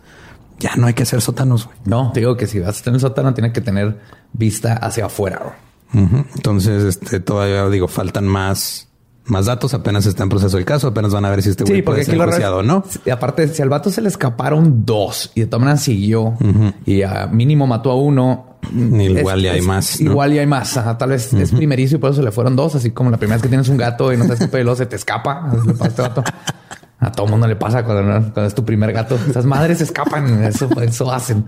Ya no hay que hacer sótanos. güey. No, te digo que si vas a el sótano, tiene que tener vista hacia afuera. Ujú. Entonces, este, todavía digo, faltan más, más datos. Apenas está en proceso el caso. Apenas van a ver si este güey puede ser o no. Y aparte, si al vato se le escaparon dos y de todas maneras siguió y a mínimo mató a uno. Igual y hay más, ¿no? Igual y hay más. Ajá, tal vez es primerizo y por eso se le fueron dos. Así como la primera vez que tienes un gato y no sabes qué pelo se te escapa. Así le pasa a este vato. A todo mundo le pasa cuando, cuando es tu primer gato. Esas madres se escapan. Eso, eso hacen.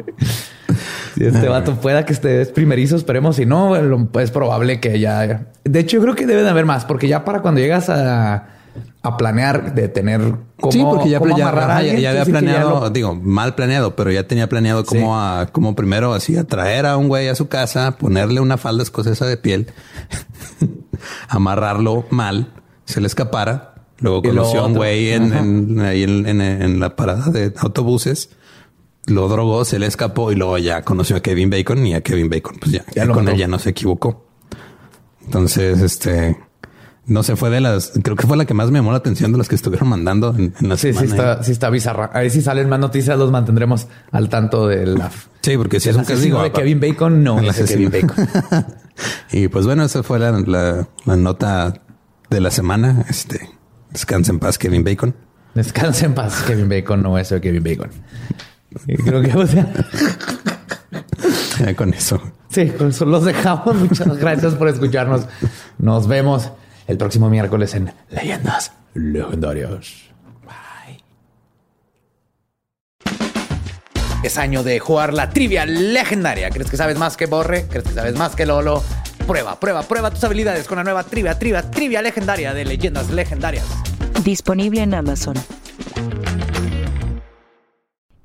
Si este [LAUGHS] vato pueda que esté es primerizo, esperemos. Si no, es probable que ya. De hecho, yo creo que debe de haber más, porque ya para cuando llegas a, a planear de tener cómo, sí, porque ya, cómo ya- a ya- ya había sí, que ya planeado, lo- digo, mal planeado, pero ya tenía planeado cómo, a, cómo primero así atraer a un güey a su casa, ponerle una falda escocesa de piel, [LAUGHS] amarrarlo mal, se le escapara. Luego conoció a un güey en- en la parada de autobuses. Lo drogó, se le escapó y luego ya conoció a Kevin Bacon y a Kevin Bacon, pues ya, Ya ya lo con mató. él ya no se equivocó. Entonces, este, no se fue de las, creo que fue la que más me llamó la atención de las que estuvieron mandando en, en la Sí, sí semana. está, sí está bizarra. Ahí si salen más noticias, los mantendremos al tanto de la. Sí, porque si es un digo, de Kevin Bacon, no es Kevin. Bacon. [LAUGHS] y pues bueno, esa fue la, la- la nota de la semana. Este, descansa en paz, Kevin Bacon. Descansa en paz, Kevin Bacon, no es de Kevin Bacon. Creo que, o sea, Ya [LAUGHS] con eso. sí, con eso los dejamos. [LAUGHS] Muchas gracias por escucharnos. Nos vemos el próximo miércoles en Leyendas Legendarias. Bye. Es año de jugar la trivia legendaria. ¿Crees que sabes más que Borre? ¿Crees que sabes más que Lolo? Prueba, prueba, prueba tus habilidades con la nueva trivia, trivia, trivia legendaria de Leyendas Legendarias. Disponible en Amazon.